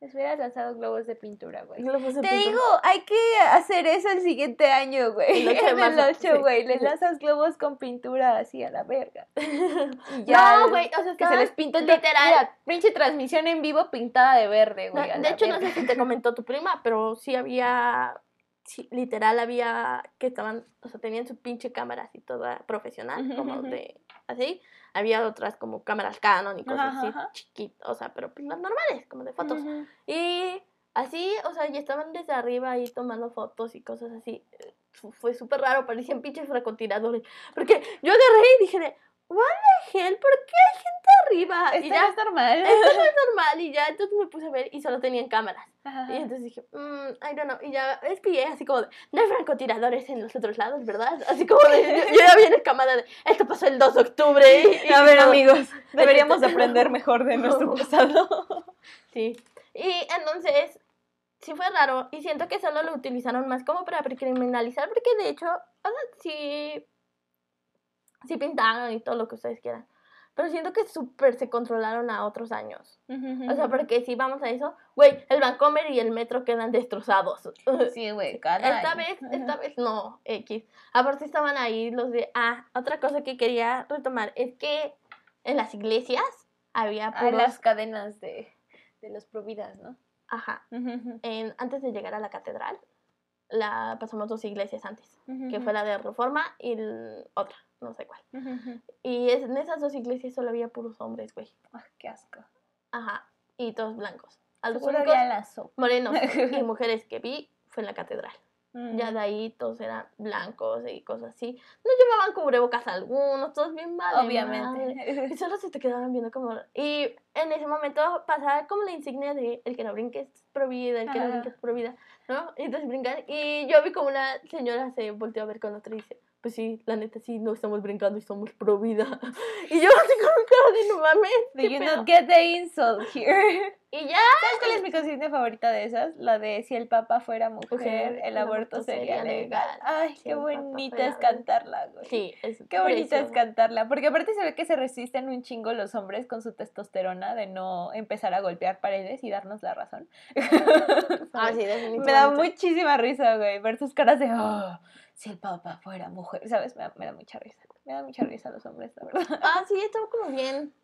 S1: Les hubieras lanzado globos de pintura, güey. Te
S2: pintura.
S1: digo, hay que hacer eso el siguiente año, güey.
S2: El ocho de
S1: En el
S2: marzo,
S1: 8,
S2: sí.
S1: güey. Les
S2: Sí.
S1: lanzas globos con pintura así a la verga. Ya.
S2: no, güey, o sea,
S1: Que se les pinta
S2: literal.
S1: Pinche transmisión en vivo pintada de verde,
S2: No,
S1: güey. a
S2: de hecho, no
S1: verga.
S2: sé si te comentó tu prima, pero sí había, sí, literal había que estaban, o sea, tenían su pinche cámara así toda profesional, como de, así. Había otras como cámaras Canon y cosas
S1: Ajá,
S2: así
S1: ajá.
S2: chiquitas, o sea, pero pues las normales, como de fotos. Y así, o sea, y estaban desde arriba ahí tomando fotos y cosas así. Fu- Fue súper raro, parecían pinches francotiradores. Porque yo agarré y dije de, what the hell, ¿por qué hay gente arriba? y
S1: Esto
S2: ya,
S1: no es normal.
S2: esto no es normal. Y ya entonces me puse a ver y solo tenían cámaras.
S1: Ajá.
S2: Y entonces dije, mmm, I don't know. Y ya espié así como de, no hay francotiradores en los otros lados, ¿verdad? Así como de, yo, ya vi en cámara de, esto pasó el 2 de octubre. Y, y
S1: A ver, amigos, deberíamos aprender mejor de nuestro pasado.
S2: Sí. Y entonces, sí fue raro. Y siento que solo lo utilizaron más como para criminalizar, porque de hecho, o sea, sí, sí pintaron y todo lo que ustedes quieran. pero siento que súper se controlaron a otros años. O sea, porque si vamos a eso, güey, el Vancomer y el metro quedan destrozados.
S1: Sí, güey, cada
S2: Esta vez, esta vez no, X. Aparte estaban ahí los de... Ah, otra cosa que quería retomar es que en las iglesias había
S1: Ah,
S2: puros...
S1: las cadenas de, de los providas, ¿no?
S2: Ajá. En, antes de llegar a la catedral, la pasamos dos iglesias antes, que fue la de Reforma y el- otra, no sé cuál. Y es- en esas dos iglesias solo había puros hombres, güey.
S1: Ah, qué asco.
S2: Ajá. Y todos blancos. A los únicos
S1: había la sopa.
S2: morenos y mujeres que vi fue en la catedral.
S1: Mm.
S2: Ya de ahí todos eran blancos y cosas así. No llevaban cubrebocas algunos, todos bien mal. Y
S1: Obviamente.
S2: solo se te quedaban viendo como... Y en ese momento pasaba como la insignia de el que no brinque es provida, el que no brinque es provida, ¿no? Y entonces brincan. Y yo vi como una señora se volteó a ver con otra y dice, pues sí, la neta sí, no estamos brincando y somos provida. Y yo así con cara de no mames.
S1: Do
S2: ¿qué
S1: you
S2: pedo?".
S1: not get the insult here?
S2: Y ya,
S1: ¿Sabes cuál es mi consigna favorita de esas? La de si el papa fuera mujer,
S2: Mujer,
S1: el aborto sería legal. Ay,
S2: Si
S1: qué bonita es cantarla, güey.
S2: sí, es
S1: Qué bonita es
S2: precioso.
S1: cantarla, porque aparte se ve que se resisten un chingo los hombres con su testosterona de no empezar a golpear paredes y darnos la razón.
S2: Ah, sí, definitivamente.
S1: Me da muchísima risa, güey, ver sus caras de, "Oh, si el papá fuera mujer, ¿sabes? Me da, me da mucha risa. Me da mucha risa los hombres, la verdad.
S2: Ah, sí, estuvo como bien.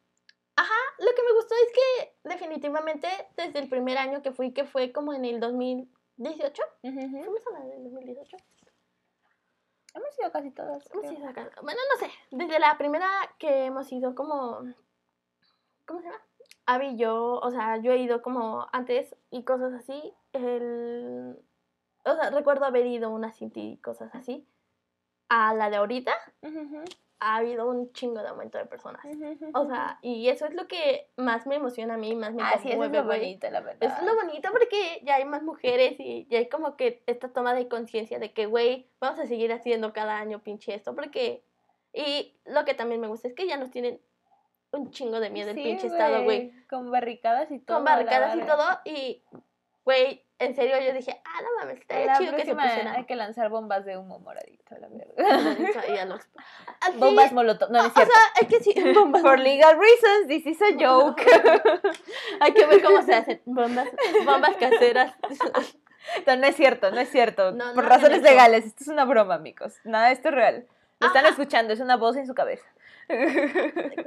S2: Ajá, lo que me gustó es que definitivamente desde el primer año que fui, que fue como en el 2018, ¿fuimos a la del 2018?
S1: Hemos ido casi todas.
S2: Hemos
S1: creo.
S2: ido acá. Bueno, no sé, desde la primera que hemos ido como, ¿cómo se llama? Abby y yo, o sea, yo he ido como antes y cosas así, el, o sea, recuerdo haber ido una Cinti y cosas así, a la de ahorita ha habido un chingo de aumento de personas. O sea, y eso es lo que más me emociona a mí, más me
S1: Ah, sí, eso es
S2: conmueve,
S1: lo bonito, la verdad.
S2: Es lo bonito porque ya hay más mujeres y ya hay como que esta toma de conciencia de que, güey, vamos a seguir haciendo cada año pinche esto porque... Y lo que también me gusta es que ya nos tienen un chingo de miedo el
S1: Sí,
S2: pinche estado, güey.
S1: Con barricadas y todo.
S2: Con barricadas y todo y, güey, en serio yo dije, ah, no mames, estaría
S1: la
S2: chido que se pusieran.
S1: hay que lanzar bombas de humo moradito, la
S2: los- Así-
S1: bombas molotov, no, no es
S2: O
S1: cierto.
S2: sea, es que sí, bombas
S1: For legal reasons, this is a joke.
S2: Hay que ver cómo se hacen bombas, bombas caseras.
S1: No, no es cierto, no es cierto.
S2: No,
S1: Por
S2: no
S1: razones legales, esto es una broma, amigos. Nada, esto es real. Lo están
S2: Ajá.
S1: escuchando, es una voz en su cabeza.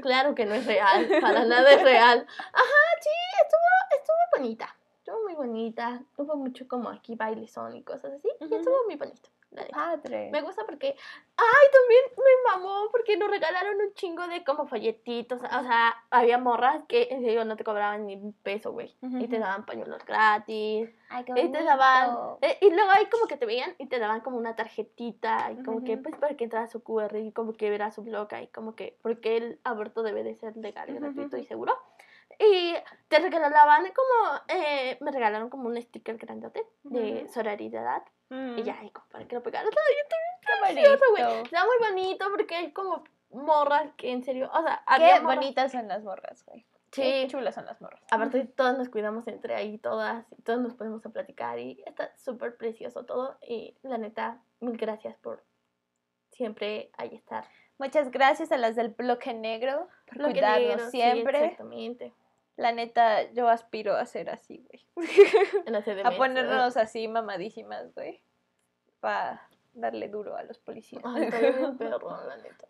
S2: Claro que no es real, para nada es real. Ajá, sí, estuvo, estuvo bonita. Estuvo muy bonita. Hubo mucho como aquí bailezón y cosas así. Y
S1: Ujú.
S2: estuvo muy bonito.
S1: Padre.
S2: Me gusta porque. Ay, también me mamó porque nos regalaron un chingo de como folletitos. O sea, había morras que en serio no te cobraban ni un peso, güey. Y te daban pañuelos gratis.
S1: Ay, qué
S2: Y te daban. eh, y luego ahí como que te veían y te daban como una tarjetita. Y como que, pues, para que entrara su QR y como que verá su blog y como que. Porque el aborto debe de ser legal, gratuito y seguro. Y te regalaban como. eh, me regalaron como un sticker grandote de sororidad.
S1: Mm,
S2: Y ya, y como para que lo pegaras. Ay,
S1: qué
S2: precioso, güey.
S1: bonito.
S2: Está muy bonito porque hay como morras que en serio. O sea,
S1: Qué
S2: morras-
S1: bonitas son las morras, güey. Qué
S2: Sí.
S1: chulas son las morras.
S2: Aparte, todas nos cuidamos entre ahí, todas, y todos nos podemos a platicar y está súper precioso todo. Y la neta, mil gracias por siempre ahí estar.
S1: Muchas gracias a las del bloque negro por
S2: Lo que
S1: cuidarnos
S2: negro, sí,
S1: siempre.
S2: exactamente.
S1: La neta, yo aspiro a ser así, güey. A ponernos así mamadísimas, güey. Para darle duro a los policías.
S2: Ay, bien perro, la neta.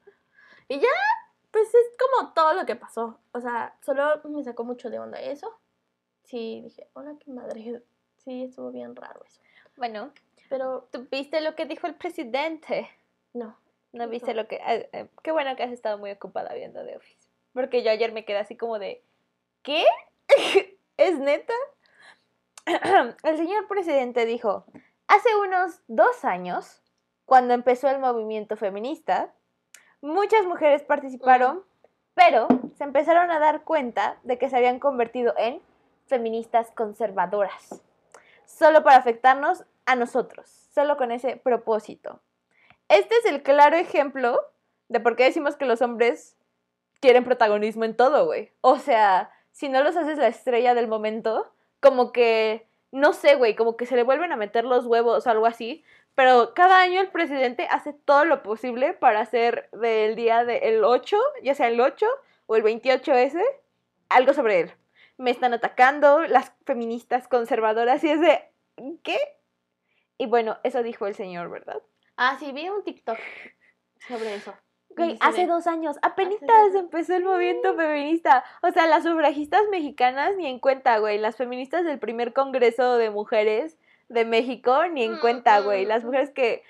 S2: Y ya, pues es como todo lo que pasó. O sea, solo me sacó mucho de onda eso. Sí, dije, hola, qué madre. Sí, estuvo bien raro eso.
S1: Bueno,
S2: Pero
S1: ¿tú viste lo que dijo el presidente?
S2: no.
S1: No
S2: ¿Qué
S1: viste lo que... eh, eh, qué bueno que has estado muy ocupada viendo The Office. Porque yo ayer me quedé así como de... ¿Qué? ¿Es neta? el señor presidente dijo, hace unos dos años, cuando empezó el movimiento feminista, muchas mujeres participaron, pero se empezaron a dar cuenta de que se habían convertido en feministas conservadoras, solo para afectarnos a nosotros, solo con ese propósito. Este es el claro ejemplo de por qué decimos que los hombres quieren protagonismo en todo, güey. O sea, si no los haces la estrella del momento, como que, no sé, güey, como que se le vuelven a meter los huevos o algo así. Pero cada año el presidente hace todo lo posible para hacer del día del 8, ya sea el 8 o el 28S, algo sobre él. Me están atacando las feministas conservadoras y es de, ¿qué? Y bueno, eso dijo el señor, ¿verdad?
S2: Ah, sí, vi un TikTok sobre eso.
S1: Güey, hace dos años, apenas empezó el movimiento feminista. O sea, las sufragistas mexicanas ni en cuenta, güey. Las feministas del primer congreso de mujeres de México ni en cuenta, güey. Las mujeres que...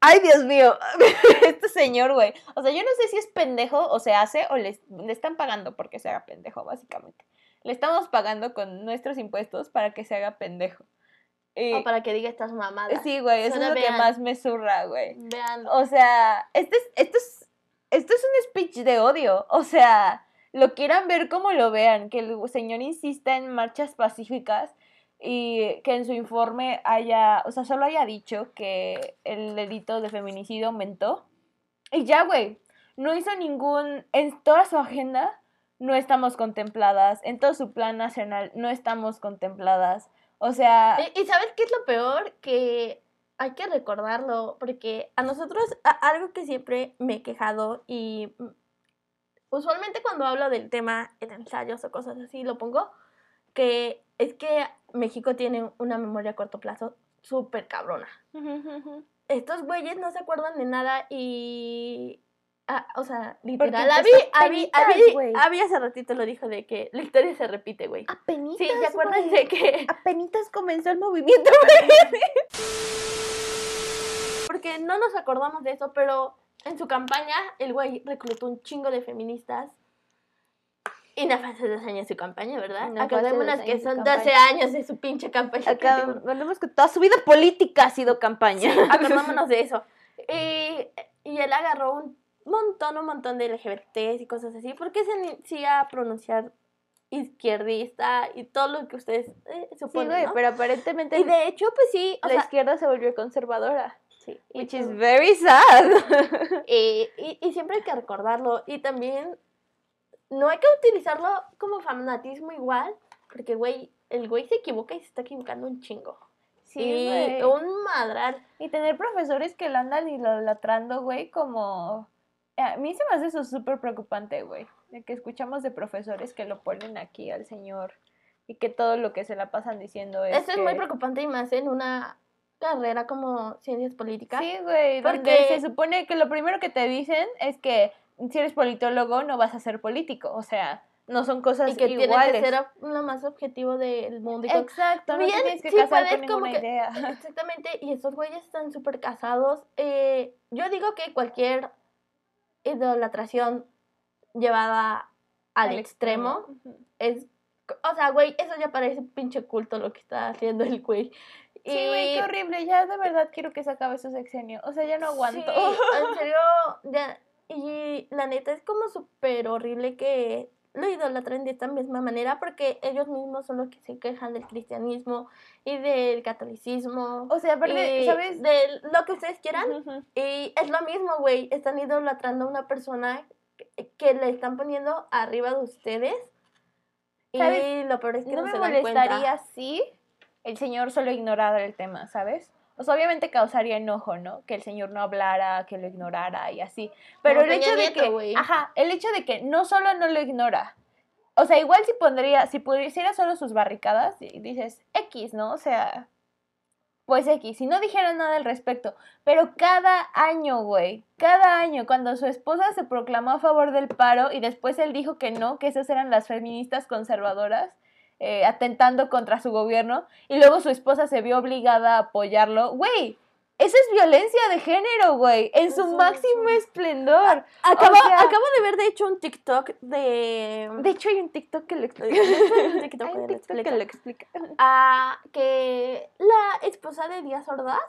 S1: ¡Ay, Dios mío! este señor, güey. O sea, yo no sé si es pendejo o se hace o le, le están pagando porque se haga pendejo, básicamente. Le estamos pagando con nuestros impuestos para que se haga pendejo. Y-
S2: O para que diga estas mamadas.
S1: sí, güey, eso es lo que más me zurra, güey.
S2: Vean.
S1: O sea, este es, esto es, esto es un speech de odio. O sea, lo quieran ver como lo vean, que el señor insista en marchas pacíficas y que en su informe haya, o sea, solo haya dicho que el delito de feminicidio aumentó. Y ya, güey, no hizo ningún, en toda su agenda no estamos contempladas, en todo su plan nacional no estamos contempladas. O sea,
S2: Y, ¿sabes qué es lo peor? Que hay que recordarlo, porque a nosotros, a- algo que siempre me he quejado y mm, usualmente cuando hablo del tema en ensayos o cosas así, lo pongo, que es que México tiene una memoria a corto plazo súper cabrona. Estos güeyes no se acuerdan de nada y... ah, o sea, literal,
S1: güey.
S2: Abby hace ratito lo dijo de que la historia se repite, güey.
S1: apenitas,
S2: Sí, ¿se acuerdan
S1: güey.
S2: de que
S1: Apenitas comenzó el movimiento.
S2: Porque no nos acordamos de eso, pero en su campaña el güey reclutó un chingo de feministas. Y no fue hace dos años su campaña, ¿verdad?
S1: No
S2: Acordémonos que son
S1: campaña.
S2: 12 años de su pinche campaña.
S1: Acá,
S2: que
S1: toda su vida política ha sido campaña.
S2: Acordémonos de eso. Y, y él agarró un montón, un montón de LGBTs y cosas así. porque se inicia a pronunciar izquierdista y todo lo que ustedes eh,
S1: Sí,
S2: suponen,
S1: güey,
S2: ¿no?
S1: pero aparentemente
S2: Y de hecho, pues sí, o
S1: la
S2: sea,
S1: izquierda se volvió conservadora.
S2: Sí, y
S1: Which is very sad.
S2: Eh, y, y siempre hay que recordarlo. Y también no hay que utilizarlo como fanatismo igual, porque, güey, el güey se equivoca y se está equivocando un chingo.
S1: Sí,
S2: y un madral.
S1: Y tener profesores que lo andan idolatrando, güey, como... A mí se me hace eso súper preocupante, güey. De que escuchamos de profesores que lo ponen aquí al señor y que todo lo que se la pasan diciendo es
S2: Eso es muy
S1: que-
S2: preocupante y más en una carrera como ciencias políticas.
S1: Sí, güey, donde
S2: Porque-
S1: se supone que lo primero que te dicen es que si eres politólogo no vas a ser político, o sea, no son cosas
S2: y que
S1: iguales.
S2: que ser lo más objetivo del mundo. y
S1: Exacto, no
S2: Bien,
S1: tienes que
S2: sí
S1: casar
S2: puedes
S1: con
S2: como
S1: ninguna
S2: que-
S1: idea.
S2: Exactamente, y estos güeyes están súper casados. Eh, yo digo que cualquier idolatración llevada al, extremo, es. O sea, güey, eso ya parece pinche culto lo que está haciendo el güey.
S1: Sí, güey, qué horrible, ya de verdad quiero que se acabe su sexenio, o sea, ya no aguanto.
S2: Sí, en serio, ya. Y la neta es como súper horrible que lo idolatren de esta misma manera porque ellos mismos son los que se quejan del cristianismo y del catolicismo.
S1: O sea, aparte,
S2: y
S1: ¿sabes?
S2: De lo que ustedes quieran. Y es lo mismo, güey. Están idolatrando a una persona que, que le están poniendo arriba de ustedes. Y
S1: ¿Sabes?
S2: lo peor es que
S1: no
S2: no,
S1: me
S2: se
S1: molestaría
S2: cuenta.
S1: El señor solo ignorara el tema, ¿sabes? O sea, obviamente causaría enojo, ¿no? Que el señor no hablara, que lo ignorara y así. Pero
S2: Como
S1: el hecho de que, ajá, el hecho de que no solo no lo ignora, o sea, igual si pondría, si pusiera solo sus barricadas y dices X, ¿no? O sea, pues X, si no dijera nada al respecto, pero cada año, güey, cada año, cuando su esposa se proclamó a favor del paro y después él dijo que no, que esas eran las feministas conservadoras, eh, atentando contra su gobierno, y luego su esposa se vio obligada a apoyarlo, güey. Eso es violencia de género, güey, en su
S2: Eso,
S1: máximo
S2: eso.
S1: esplendor.
S2: Acabo,
S1: O sea-
S2: acabo de ver, de hecho, un TikTok de...
S1: De hecho, hay un TikTok que lo explica.
S2: Hay un TikTok
S1: Hay un TikTok que lo explica.
S2: Ah, que la esposa de Díaz Ordaz,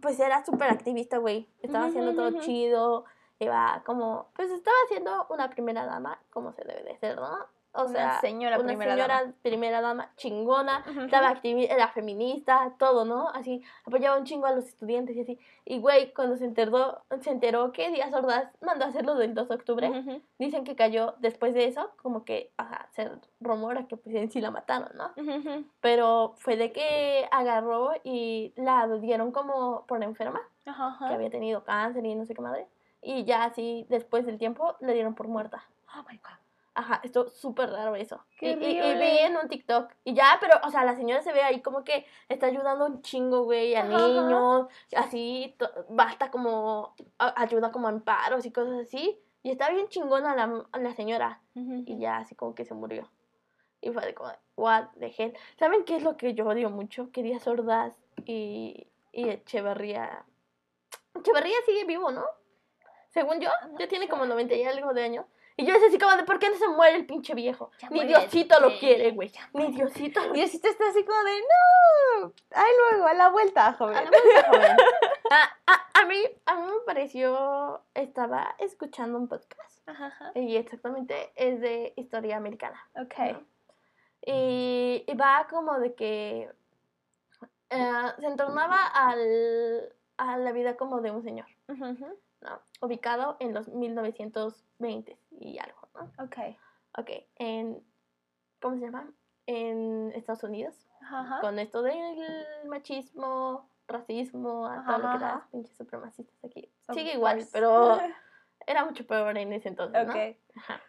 S2: pues era súper activista, güey. Estaba haciendo todo chido. Iba como, pues estaba haciendo una primera dama, como se debe de ser, ¿no? O
S1: Una
S2: sea,
S1: señora
S2: una
S1: primera
S2: señora
S1: dama.
S2: primera dama chingona. Estaba activi- era feminista, todo, ¿no? Así, apoyaba un chingo a los estudiantes y así. Y, güey, cuando se enteró, se enteró que Díaz Ordaz mandó a hacerlo del 2 de octubre, dicen que cayó después de eso, como que, ajá, se rumora que pues en sí la mataron, ¿no? pero fue de que agarró y la dieron como por enferma,
S1: ajá.
S2: que había tenido cáncer y no sé qué madre. y ya así, después del tiempo, le dieron por muerta.
S1: Oh my god.
S2: Ajá, esto súper raro eso.
S1: Qué
S2: y, y- y vi en un TikTok. Y ya, pero, o sea, la señora se ve ahí como que está ayudando un chingo, güey, a
S1: Ajá, ajá.
S2: niños. Así, basta como, a- ayuda como a amparos y cosas así. Y está bien chingona la, la señora. Y ya así como que se murió. Y fue de como, what the hell. ¿Saben qué es lo que yo odio mucho? Que Díaz Ordaz y, y Echeverría. Echeverría sigue vivo, ¿no? Según yo, ya tiene como 90 y algo de años. Y yo es así como de, ¿por qué no se muere el pinche viejo?
S1: Ya
S2: Ni Diosito lo quiere, güey. Ni Diosito lo
S1: Y Diosito está así como de, no, ahí luego, a la vuelta, joven.
S2: A la vuelta, joven. A, a- a mí, a mí me pareció, estaba escuchando un podcast
S1: Ajá, ajá.
S2: y exactamente es de historia americana.
S1: Ok.
S2: ¿no? Y, y va como de que eh, se entornaba al, a la vida como de un señor. ¿no? Ubicado en los 1920 y algo, ¿no?
S1: Ok.
S2: Ok, en, ¿cómo se llama? En Estados Unidos,
S1: Ajá,
S2: con esto del machismo, racismo, a
S1: Ajá,
S2: todo lo que da, pinches supremacistas aquí. Sigue igual, pero era mucho peor en ese entonces, ¿no?
S1: Ok.
S2: Ajá.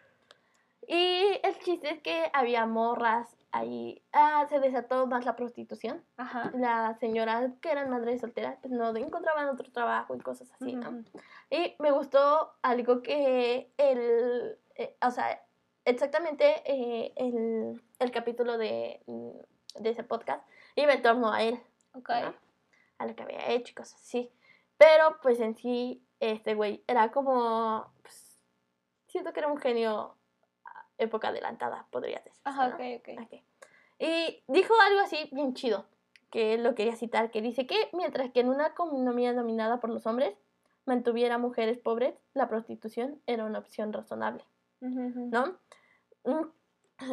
S2: Y el chiste es que había morras ahí. Ah, se desató más la prostitución.
S1: Ajá.
S2: Las señoras que eran madres solteras, pues no encontraban otro trabajo y cosas así. Y me gustó algo que el, eh, o sea, exactamente eh, el, el capítulo de, mm, de ese podcast iba en torno a él,
S1: Ok.
S2: ¿no? a lo que había hecho y cosas así. Pero pues en sí, este güey era como, pues, siento que era un genio época adelantada, podría decir.
S1: Ajá,
S2: ¿no?
S1: ok, ok.
S2: Ok. Y dijo algo así bien chido, que lo quería citar, que dice que mientras que en una economía dominada por los hombres mantuviera mujeres pobres, la prostitución era una opción razonable. ¿no? Mm,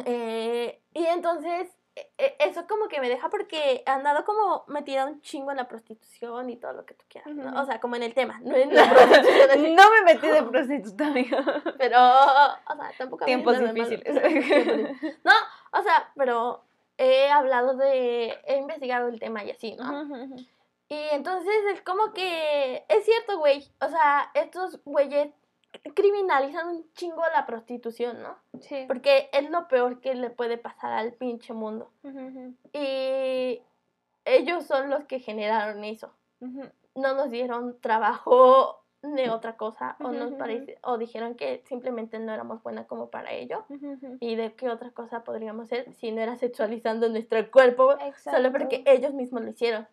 S2: eh, y entonces, eso como que me deja porque he andado como metida un chingo en la prostitución y todo lo que tú quieras, ¿no? O sea, como en el tema, no en la prostitución,
S1: No me metí de prostituta, amigo.
S2: pero, o sea, tampoco...
S1: Tiempos difíciles.
S2: Tiempos difíciles. No, o sea, pero he hablado de, he investigado el tema y así, ¿no? Y entonces es como que, es cierto, güey, o sea, estos güeyes criminalizan un chingo la prostitución, ¿no?
S1: Sí.
S2: Porque es lo peor que le puede pasar al pinche mundo. Y ellos son los que generaron eso. No nos dieron trabajo de otra cosa o nos parece o dijeron que simplemente no éramos buenas como para ello. ¿Y de qué otra cosa podríamos ser si no era sexualizando nuestro cuerpo solo porque ellos mismos lo hicieron?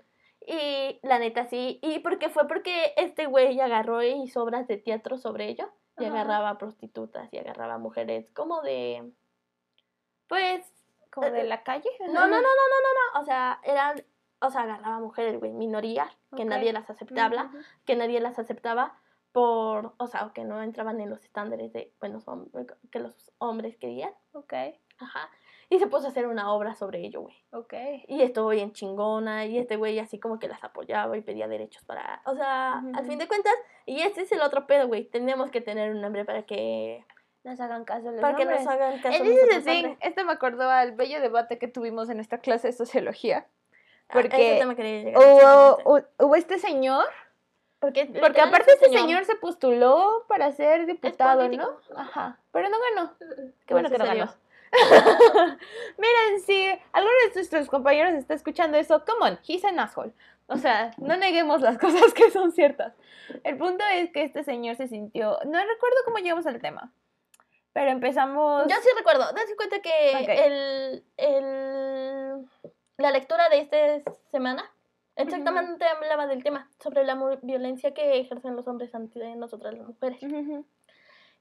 S2: Y la neta sí, y porque fue porque este güey agarró y hizo obras de teatro sobre ello y
S1: Ajá.
S2: agarraba prostitutas y agarraba mujeres como de pues
S1: Como de la calle.
S2: no, no, no, no, no, no, no, o sea, eran o sea, agarraba mujeres, güey, minorías que nadie las aceptaba, que nadie las aceptaba por, o sea, que no entraban en los estándares de buenos hombres que los hombres querían.
S1: Ok,
S2: Ajá. Y se puso a hacer una obra sobre ello, güey.
S1: ok.
S2: Y estuvo bien chingona. Y este güey así como que las apoyaba y pedía derechos para. O sea,
S1: Ujú,
S2: al fin de cuentas. Y este es el otro pedo, güey. Tenemos que tener un nombre para que.
S1: Nos hagan caso los
S2: Para que nos hagan caso.
S1: Thing.
S2: hombres.
S1: Esto me acordó al bello debate que tuvimos en nuestra clase de sociología.
S2: Ah,
S1: Porque
S2: ese llegar,
S1: Hubo, este señor,
S2: Porque,
S1: porque aparte
S2: es un
S1: este señor se postuló para ser diputado, ¿no? Ajá, pero no ganó. Qué
S2: No
S1: bueno que no ganó. Miren, si alguno de nuestros compañeros está escuchando eso, come on, he's an asshole. O sea, no neguemos las cosas que son ciertas. El punto es que este señor se sintió, no recuerdo cómo llegamos al tema, pero empezamos...
S2: Yo sí recuerdo. Date cuenta que el, el, la lectura de esta semana exactamente hablaba del tema. Sobre la violencia que ejercen los hombres ante nosotras las mujeres.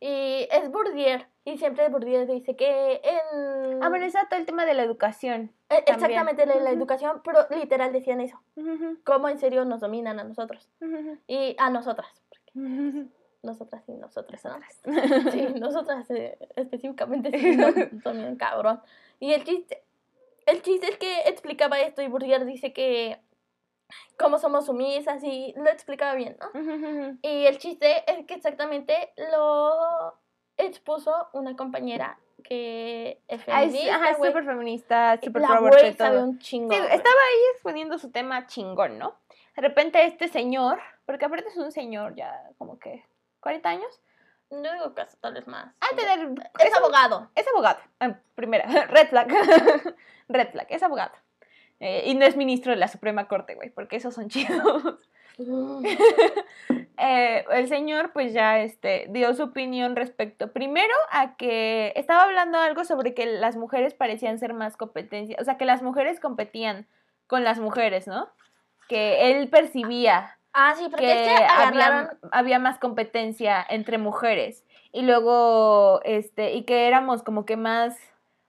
S2: Y es Bourdieu, y siempre Bourdieu dice que en...
S1: Ah, bueno, todo el tema de la educación.
S2: Eh,
S1: también.
S2: Exactamente, la, educación, pero literal decían eso.
S1: Ujú,
S2: Cómo en serio nos dominan a nosotros. Y a nosotras. porque. Nosotras y nosotras, ¿no? Sí, nosotras eh, específicamente sí nos dominan cabrón. Y el chiste, el chiste es que explicaba esto y Bourdieu dice que cómo somos sumisas y lo explicaba bien, ¿no? Y el chiste es que exactamente lo expuso una compañera que es
S1: Ah,
S2: feminista,
S1: ajá, es súper feminista, súper
S2: La
S1: pro
S2: sabe un chingo.
S1: Sí, estaba ahí exponiendo su tema chingón, ¿no? De repente este señor, porque aparte es un señor ya como que ¿40 años?
S2: Yo digo que hasta tal vez más.
S1: De tener...
S2: Es abogado.
S1: Es abogado. Ah, primera, red flag. red flag, es abogado. Eh, y no es ministro de la Suprema Corte, güey, porque esos son chidos.
S2: Mm.
S1: Eh, el señor pues ya este, dio su opinión respecto, primero a que estaba hablando algo sobre que las mujeres parecían ser más competencia, o sea, que las mujeres competían con las mujeres, ¿no? Que él percibía
S2: Ah, sí, porque
S1: que
S2: es que agarraron...
S1: había, había más competencia entre mujeres y luego, este, y que éramos como que más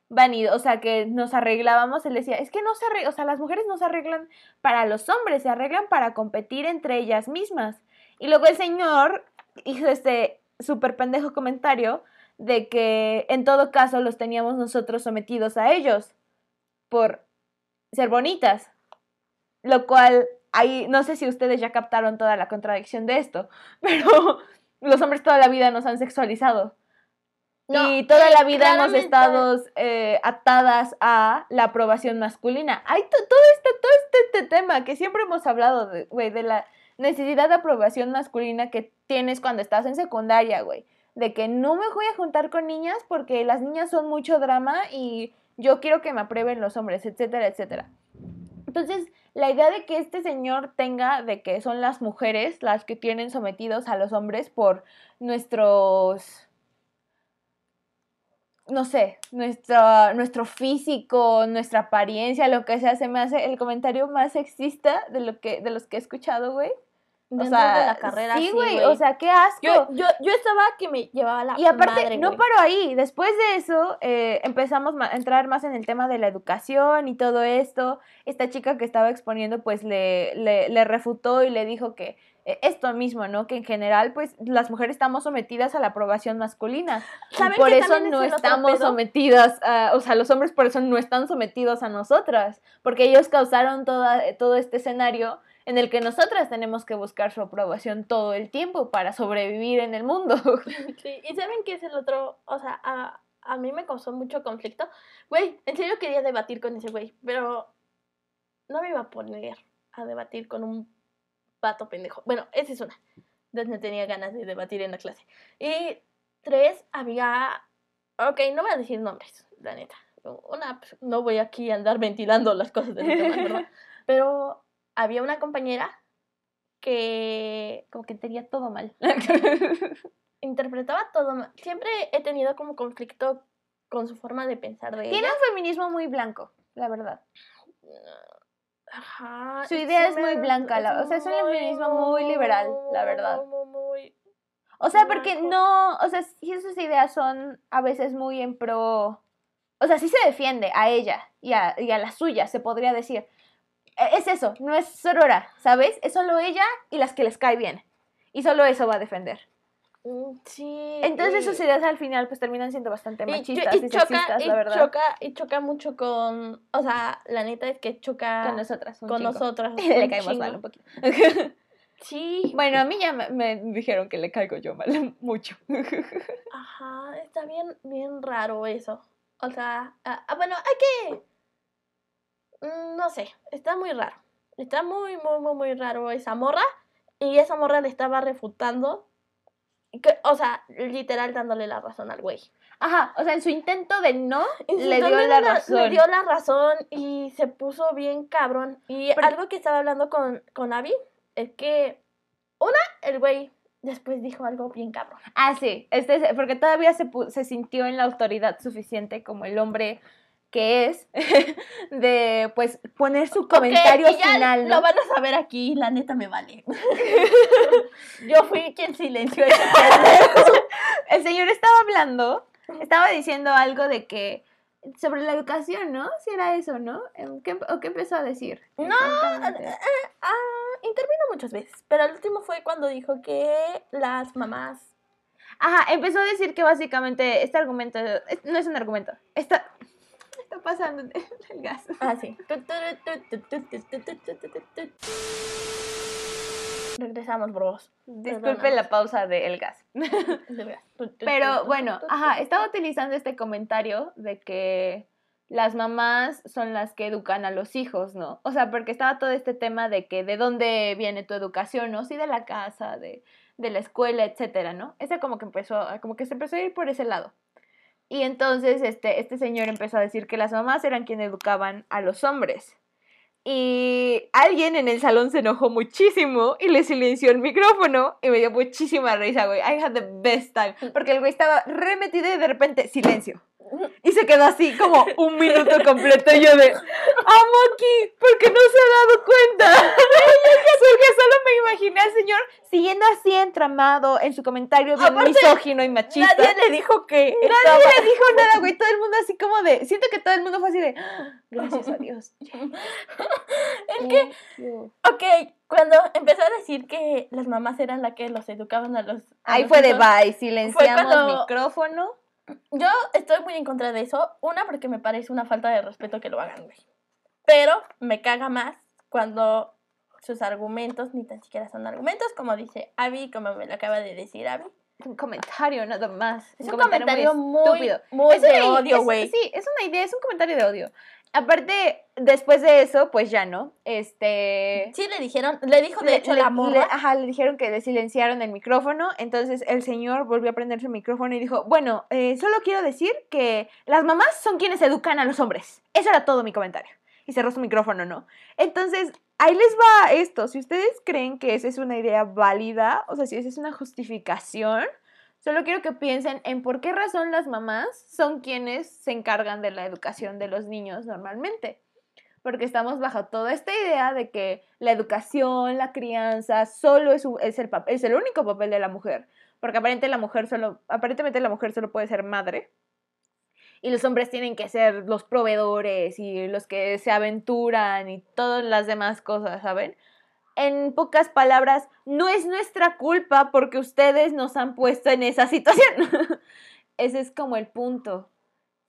S1: vanidos, o sea, que nos arreglábamos, él decía, es que no se arreglan, o sea, las mujeres no se arreglan para los hombres, se arreglan para competir entre ellas mismas. Y luego el señor hizo este súper pendejo comentario de que en todo caso los teníamos nosotros sometidos a ellos por ser bonitas. Lo cual, ahí, no sé si ustedes ya captaron toda la contradicción de esto, pero los hombres toda la vida nos han sexualizado.
S2: No,
S1: y toda
S2: sí,
S1: la vida hemos estado eh, atadas a la aprobación masculina. Hay to- todo este, todo este, este tema que siempre hemos hablado, de, güey, de la necesidad de aprobación masculina que tienes cuando estás en secundaria, güey. De que no me voy a juntar con niñas porque las niñas son mucho drama y yo quiero que me aprueben los hombres, etcétera, etcétera. Entonces, la idea de que este señor tenga de que son las mujeres las que tienen sometidos a los hombres por nuestros no sé, nuestro, nuestro físico, nuestra apariencia, lo que sea, se me hace el comentario más sexista de lo que, de los que he escuchado, güey. O sea,
S2: de la carrera,
S1: sí, güey, o sea, qué asco.
S2: Yo, yo, yo estaba que me llevaba la
S1: Y aparte,
S2: madre,
S1: no
S2: güey.
S1: paró ahí. Después de eso, eh, empezamos a entrar más en el tema de la educación y todo esto. Esta chica que estaba exponiendo, pues le, le, le refutó y le dijo que esto mismo, ¿no? Que en general, pues las mujeres estamos sometidas a la aprobación masculina. Y
S2: ¿Saben
S1: por eso
S2: es
S1: no estamos sometidas, a, o sea, los hombres por eso no están sometidos a nosotras. Porque ellos causaron toda, todo este escenario en el que nosotras tenemos que buscar su aprobación todo el tiempo para sobrevivir en el mundo.
S2: Sí, y ¿saben qué es el otro? O sea, a, a mí me causó mucho conflicto. Güey, en serio quería debatir con ese güey, pero no me iba a poner a debatir con un pato pendejo. Bueno, esa es una. Entonces tenía ganas de debatir en la clase. Y tres, había... Ok, no voy a decir nombres, la neta. Una, pues, no voy aquí a andar ventilando las cosas de demás, ¿verdad? Pero había una compañera que
S1: Como que tenía todo mal.
S2: interpretaba todo mal. Siempre he tenido como conflicto con su forma de pensar de
S1: Tiene
S2: ella.
S1: un feminismo muy blanco, la verdad.
S2: Ajá.
S1: Su idea es muy blanca, la- o sea, es un feminismo muy liberal, la verdad.
S2: muy,
S1: O sea, porque no, o sea, sí sus ideas son a veces muy en pro, o sea, sí se defiende a ella y a, y a la suya, se podría decir. E- Es eso, no es sorora, ¿sabes? Es solo ella y las que les cae bien. Y solo eso va a defender.
S2: Mm, Sí.
S1: Entonces sus ideas al final pues terminan siendo bastante machistas y,
S2: y choca,
S1: sexistas,
S2: y
S1: la verdad.
S2: choca, y choca mucho con, o sea, la neta es que choca
S1: con nosotras.
S2: con
S1: chingo.
S2: nosotras.
S1: Le caemos mal un poquito.
S2: Sí,
S1: Bueno, a mí ya me, me dijeron que le caigo yo mal mucho.
S2: Ajá, está bien, bien raro eso. O sea, ah, ah, bueno, hay que... mm, No sé, está muy raro. Está muy, muy, muy, muy raro esa morra. Y esa morra le estaba refutando. Que- o sea, literal dándole la razón al güey.
S1: Ajá, o sea, en su intento de no, le dio la razón.
S2: Le dio la razón y se puso bien cabrón. Y
S1: Pero-
S2: algo que estaba hablando con, con Abby es que, una, el güey después dijo algo bien cabrón.
S1: Ah, sí, este, es- porque todavía se, se sintió en la autoridad suficiente como el hombre que es de, pues, poner su comentario
S2: ya
S1: final, ¿no?
S2: Lo van a saber aquí, la neta me vale. Yo fui quien silenció ese
S1: El señor estaba hablando, estaba diciendo algo de que sobre la educación, ¿no? Si era eso, ¿no? ¿Qué, ¿O qué empezó a decir?
S2: No,
S1: Exactamente.
S2: Ah, intervino muchas veces, pero el último fue cuando dijo que las mamás...
S1: Ajá, empezó a decir que básicamente este argumento no es un argumento. Está, pasando el gas.
S2: Ah, sí. Regresamos, bros.
S1: Disculpen la pausa de el gas. Pero bueno, ajá, estaba utilizando este comentario de que las mamás son las que educan a los hijos, ¿no? O sea, porque estaba todo este tema de que de dónde viene tu educación, ¿no? Sí, de la casa, de, de la escuela, etcétera, ¿no? Esa como que empezó, como que se empezó a ir por ese lado. Y entonces este, este señor empezó a decir que las mamás eran quienes educaban a los hombres. Y alguien en el salón se enojó muchísimo y le silenció el micrófono y me dio muchísima risa, güey. I had the best time. Porque el güey estaba remetido y de repente, silencio. Y se quedó así como un minuto completo y yo de, amo aquí, porque no se ha dado cuenta. porque solo me imaginé al señor siguiendo así entramado en su comentario bien
S2: Aparte,
S1: misógino y machista.
S2: Nadie le dijo que.
S1: Nadie
S2: estaba-
S1: le dijo nada, güey. Todo el mundo así como de. Siento que todo el mundo fue así de. "Ah, Gracias a Dios.
S2: Es que, ok, cuando empezó a decir que las mamás eran las que los educaban a los. a
S1: Ahí
S2: los
S1: fue de bye. Silenciamos
S2: cuando-
S1: micrófono.
S2: Yo estoy muy en contra de eso. Una, porque me parece una falta de respeto que lo hagan, güey. Pero me caga más cuando sus argumentos ni tan siquiera son argumentos, como dice Abby, como me lo acaba de decir Abby.
S1: Un comentario nada más.
S2: Es un comentario muy,
S1: estúpido.
S2: muy
S1: Es una
S2: de odio, güey.
S1: Sí, es una idea, es un comentario de odio. Aparte, después de eso, pues ya no. Este.
S2: Sí, le dijeron, le dijo de
S1: le-
S2: hecho
S1: le-
S2: la
S1: le-
S2: morra.
S1: ajá, le dijeron que le silenciaron el micrófono. Entonces el señor volvió a prender su micrófono y dijo: Bueno, eh, solo quiero decir que las mamás son quienes educan a los hombres. Eso era todo mi comentario. Y cerró su micrófono, ¿no? Entonces, ahí les va esto. Si ustedes creen que esa es una idea válida, o sea, si esa es una justificación, solo quiero que piensen en por qué razón las mamás son quienes se encargan de la educación de los niños normalmente. Porque estamos bajo toda esta idea de que la educación, la crianza, solo es, es, el, es el único papel de la mujer, porque aparentemente la mujer solo, aparentemente la mujer solo puede ser madre. Y los hombres tienen que ser los proveedores y los que se aventuran y todas las demás cosas, ¿saben? En pocas palabras, no es nuestra culpa porque ustedes nos han puesto en esa situación. Ese es como el punto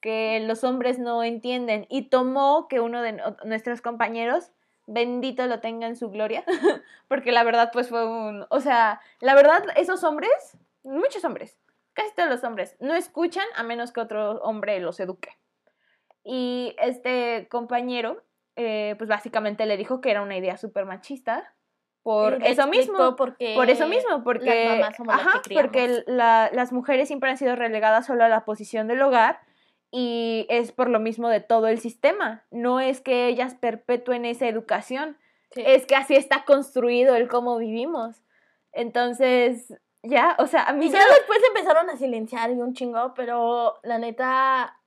S1: que los hombres no entienden y tomó que uno de nuestros compañeros, bendito lo tenga en su gloria, porque la verdad pues fue un, o sea, la verdad esos hombres, muchos hombres, casi todos los hombres, no escuchan a menos que otro hombre los eduque. Y este compañero, eh, pues básicamente le dijo que era una idea súper machista por eso mismo.
S2: por qué
S1: Por eso mismo, porque,
S2: las mamás somos las
S1: ajá,
S2: que
S1: porque la- las mujeres siempre han sido relegadas solo a la posición del hogar y es por lo mismo de todo el sistema. No es que ellas perpetúen esa educación,
S2: Sí.
S1: es que así está construido el cómo vivimos. Entonces, ya, o sea, a mí
S2: Y ya después empezaron a silenciar y un chingo, pero la neta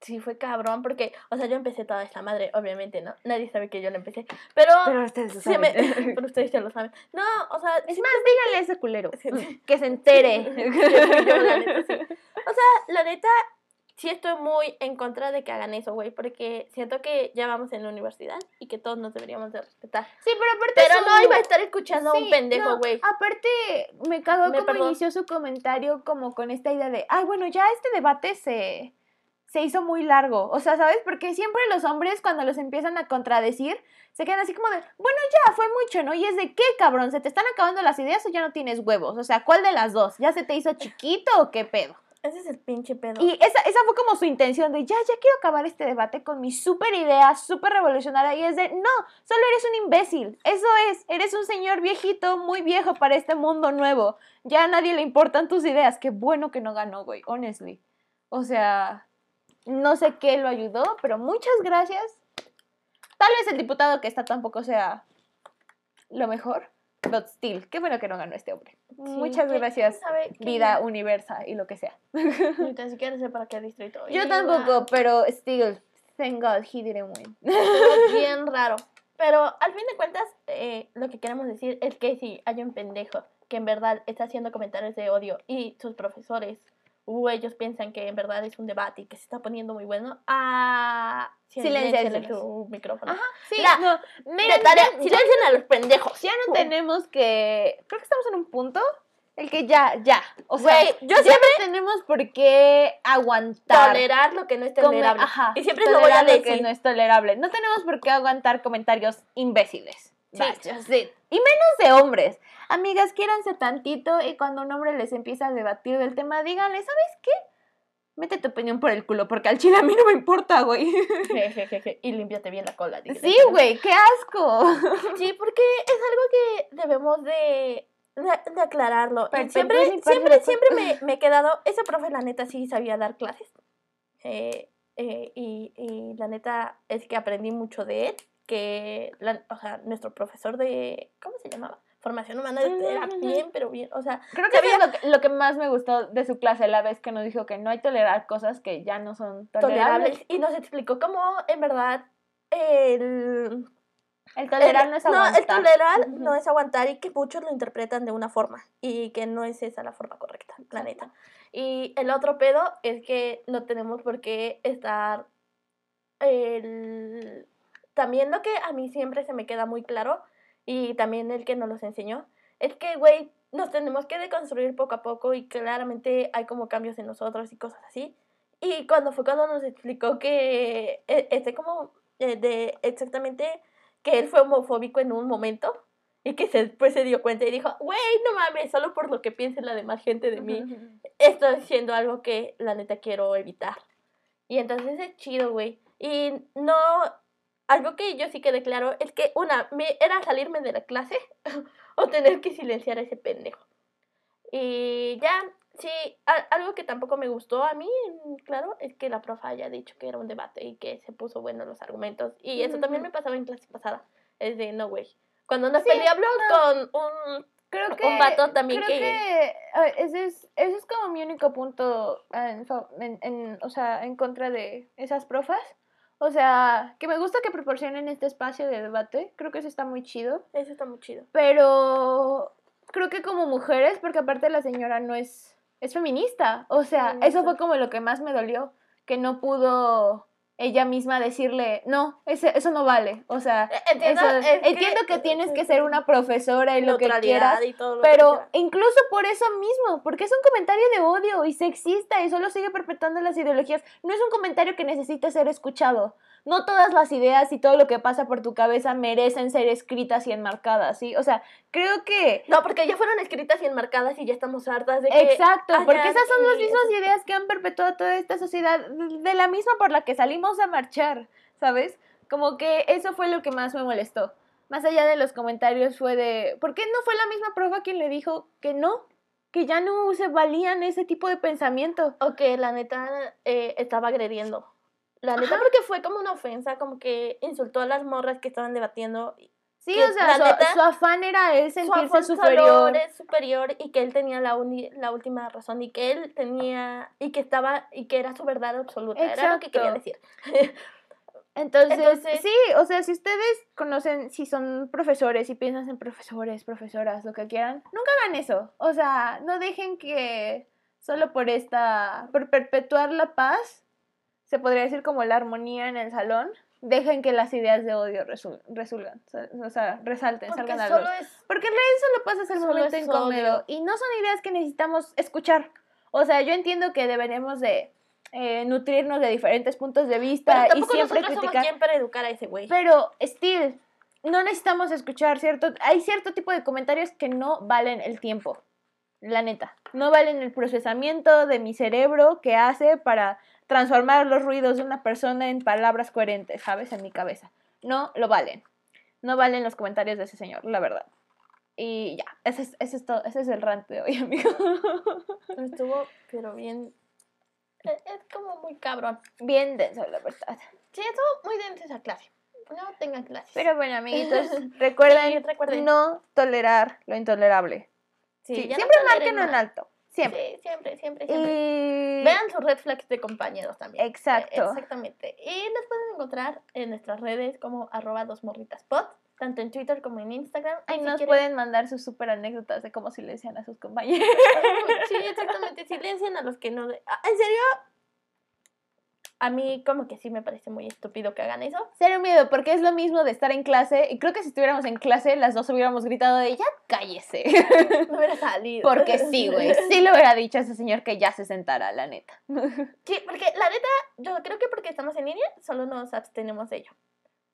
S2: sí fue cabrón porque, o sea, yo empecé toda esta madre, obviamente, ¿no? Nadie sabe que yo la empecé, pero,
S1: Pero ustedes lo
S2: me-
S1: saben.
S2: pero ustedes ya lo saben. No, o sea,
S1: Es más, díganle a ese culero que se entere.
S2: Sí, yo, la neta, sí. O sea, la neta, sí estoy muy en contra de que hagan eso, güey, porque siento que ya vamos en la universidad y que todos nos deberíamos de respetar.
S1: Sí, pero aparte
S2: Pero
S1: su-
S2: no iba a estar escuchando a un pendejo,
S1: no,
S2: güey.
S1: aparte, me cagó
S2: Me
S1: como
S2: perdón.
S1: inició su comentario como con esta idea de, ay, bueno, ya este debate se, se hizo muy largo. O sea, ¿sabes? Porque siempre los hombres cuando los empiezan a contradecir, se quedan así como de, bueno, ya, fue mucho, ¿no? Y es de, ¿qué, cabrón? ¿Se te están acabando las ideas o ya no tienes huevos? O sea, ¿cuál de las dos? ¿Ya se te hizo chiquito o qué pedo?
S2: Ese es el pinche pedo.
S1: Y esa, esa fue como su intención de, ya, ya quiero acabar este debate con mi súper idea, súper revolucionaria. Y es de, no, solo eres un imbécil. Eso es, eres un señor viejito, muy viejo para este mundo nuevo. Ya a nadie le importan tus ideas. Qué bueno que no ganó, güey, honestly. O sea, no sé qué lo ayudó, pero muchas gracias. Tal vez el diputado que está tampoco sea lo mejor. But still, qué bueno que no ganó este hombre.
S2: Sí,
S1: Muchas
S2: ¿quién-
S1: gracias, vida universal y lo que sea.
S2: Ni tan siquiera sé para qué distrito.
S1: Yo
S2: iba.
S1: tampoco, pero still, thank God he didn't win.
S2: Bien raro. Pero al fin de cuentas, eh, lo que queremos decir es que si hay un pendejo que en verdad está haciendo comentarios de odio y sus profesores o ellos piensan que en verdad es un debate y que se está poniendo muy bueno, ah,
S1: Silenciénselos.
S2: su micrófono.
S1: Ajá, sí,
S2: La-
S1: no,
S2: tarea,
S1: ya, ya-
S2: silencien a los pendejos.
S1: ya no tenemos que, creo que estamos en un punto, el que ya, ya, o sea,
S2: Güey, yo
S1: ya
S2: siempre
S1: no tenemos por qué aguantar.
S2: tolerar lo que no es
S1: come-
S2: tolerable.
S1: ajá,
S2: y siempre lo voy a
S1: tolerar lo
S2: decir.
S1: que no es tolerable. No tenemos por qué aguantar comentarios imbéciles.
S2: Sí.
S1: Y menos de hombres. Amigas, quiéranse tantito y cuando un hombre les empieza a debatir del tema, díganle, ¿sabes qué? Mete tu opinión por el culo, porque al chile a mí no me importa, güey.
S2: Y límpiate bien la cola. dice.
S1: Sí, güey, qué asco.
S2: Sí, porque es algo que debemos de de, aclararlo. Siempre, siempre, siempre me, me he quedado, ese profe la neta sí sabía dar clases. Eh, eh, y, y la neta es que aprendí mucho de él, que, la- o sea, nuestro profesor de, ¿cómo se llamaba? Formación humana era bien, pero bien, o sea,
S1: Creo que eso es lo que, lo que más me gustó de su clase, la vez que nos dijo que no hay tolerar cosas que ya no son tolerables.
S2: tolerables. Y nos explicó cómo, en verdad, el...
S1: El tolerar no es aguantar.
S2: el tolerar no es aguantar y que muchos lo interpretan de una forma y que no es esa la forma correcta, la neta. Y el otro pedo es que no tenemos por qué estar... El... También lo que a mí siempre se me queda muy claro y también el que nos los enseñó es que, güey, nos tenemos que deconstruir poco a poco y claramente hay como cambios en nosotros y cosas así. Y cuando fue cuando nos explicó que eh, este como eh, de exactamente que él fue homofóbico en un momento y que se- después se dio cuenta y dijo, güey, no mames, solo por lo que piense la demás gente de mí, estoy haciendo algo que la neta quiero evitar. Y entonces es chido, güey. Y no, algo que yo sí quedé claro es que una, me, era salirme de la clase o tener que silenciar a ese pendejo. Y ya, sí, a- algo que tampoco me gustó a mí, mm, claro, es que la profa haya dicho que era un debate y que se puso bueno los argumentos. Y eso también
S1: Ujú.
S2: me pasaba en clase pasada. Es de, no, güey. Cuando nos
S1: Sí,
S2: peleamos con un...
S1: Creo
S2: Un
S1: que,
S2: vato también
S1: creo
S2: que-
S1: ver, ese, es, ese es como mi único punto en, en, en- o sea, en contra de esas profas. O sea, que me gusta que proporcionen este espacio de debate. Creo que eso está muy chido.
S2: Eso está muy chido.
S1: Pero creo que como mujeres, porque aparte la señora no es, es feminista. O sea,
S2: Feminista.
S1: eso fue como lo que más me dolió, que no pudo ella misma decirle, no, ese, eso no vale. O sea,
S2: Eh, Entiendo,
S1: eso-
S2: es
S1: entiendo que tienes que ser una profesora y lo que quieras,
S2: y todo lo que
S1: pero
S2: quieras.
S1: incluso por eso mismo, porque es un comentario de odio y sexista y solo sigue perpetuando las ideologías, no es un comentario que necesite ser escuchado. No todas las ideas y todo lo que pasa por tu cabeza merecen ser escritas y enmarcadas, ¿sí? O sea, creo que...
S2: No, porque ya fueron escritas y enmarcadas y ya estamos hartas de que...
S1: Exacto, porque esas son las mismas ideas que han perpetuado toda esta sociedad, de la misma por la que salimos a marchar, ¿sabes? Como que eso fue lo que más me molestó. Más allá de los comentarios fue de, ¿por qué no fue la misma prueba quien le dijo que no? Que ya no se valían ese tipo de pensamiento.
S2: O que la neta eh, estaba agrediendo. La neta porque fue como una ofensa, como que insultó a las morras que estaban debatiendo.
S1: Sí,
S2: Que
S1: o sea, su,
S2: neta,
S1: su afán era él
S2: Su
S1: sentirse
S2: afán
S1: superior.
S2: superior y que él tenía la, uni- la última razón y que él tenía y que estaba y que era su verdad absoluta. Era lo que quería decir.
S1: Entonces,
S2: Entonces-
S1: sí, o sea, si ustedes conocen, si son profesores y piensan en profesores, profesoras, lo que quieran, nunca hagan eso. O sea, no dejen que solo por esta, por perpetuar la paz, se podría decir como la armonía en el salón, dejen que las ideas de odio resul- resulgan, o sea, resalten,
S2: Porque
S1: salgan a la luz.
S2: es
S1: Porque en realidad solo pasas el momento incómodo
S2: odio.
S1: y no son ideas que necesitamos escuchar. O sea, yo entiendo que deberemos de eh, nutrirnos de diferentes puntos de vista
S2: Pero
S1: y siempre
S2: somos
S1: criticar.
S2: quien para educar a ese güey.
S1: Pero, still, no necesitamos escuchar cierto... Hay cierto tipo de comentarios que no valen el tiempo. La neta. No valen el procesamiento de mi cerebro que hace para transformar los ruidos de una persona en palabras coherentes, ¿sabes? En mi cabeza. No lo valen. No valen los comentarios de ese señor, la verdad. Y ya, ese es, ese es, todo, ese es el rant de hoy, amigo.
S2: Estuvo, pero bien. Es, es como muy cabrón.
S1: Bien denso, la verdad.
S2: Sí, estuvo muy densa esa clase. No tengan clases.
S1: Pero bueno, amiguitos, recuerden,
S2: Sí, recuerden.
S1: no tolerar lo intolerable.
S2: Sí, no
S1: siempre
S2: toleren
S1: márquenlo en alto. Siempre.
S2: Sí, siempre, siempre, siempre.
S1: Y...
S2: Vean sus red flags de compañeros también.
S1: Exacto.
S2: Eh, Exactamente. Y nos pueden encontrar en nuestras redes como arroba dos morritas pod, tanto en Twitter como en Instagram. Y
S1: Ahí
S2: si
S1: nos
S2: quieren-
S1: pueden mandar sus súper anécdotas de cómo silencian a sus compañeros.
S2: Sí, exactamente. Silencian a los que no. de- Ah, ¿En serio? A mí como que sí me parece muy estúpido que hagan eso.
S1: Cero miedo, porque es lo mismo de estar en clase. Y creo que si estuviéramos en clase, las dos hubiéramos gritado de ya cállese.
S2: Me hubiera salido.
S1: Porque sí, güey. Sí le hubiera dicho a ese señor que ya se sentara, la neta.
S2: Sí, porque la neta, yo creo que porque estamos en línea, solo nos abstenemos de ello.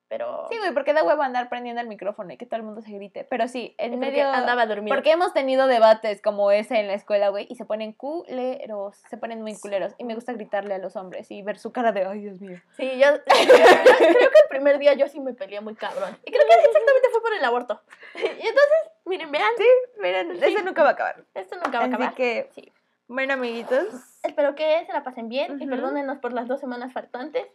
S2: Pero.
S1: Sí, güey, porque da huevo andar prendiendo el micrófono y que todo el mundo se grite. Pero sí, en
S2: porque
S1: medio.
S2: andaba dormido.
S1: Porque hemos tenido debates como ese en la escuela, güey, y se ponen culeros, se ponen muy culeros. Y me gusta gritarle a los hombres y ver su cara de, ay, Dios mío.
S2: Sí, yo, creo que el primer día yo sí me peleé muy cabrón. Y creo que exactamente fue por el aborto. Y entonces, Miren, vean,
S1: Sí, miren,
S2: Sí.
S1: eso nunca va a acabar.
S2: esto nunca va a
S1: Así
S2: acabar.
S1: que,
S2: Sí.
S1: bueno, amiguitos,
S2: Espero que
S1: sí. Bueno, amiguitos,
S2: Espero que se la pasen bien y perdónenos por las dos semanas faltantes.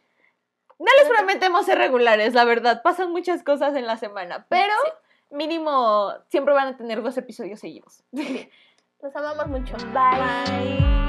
S1: No les prometemos ser regulares, la verdad. Pasan muchas cosas en la semana, pero mínimo siempre van a tener dos episodios seguidos.
S2: Los amamos mucho.
S1: Bye.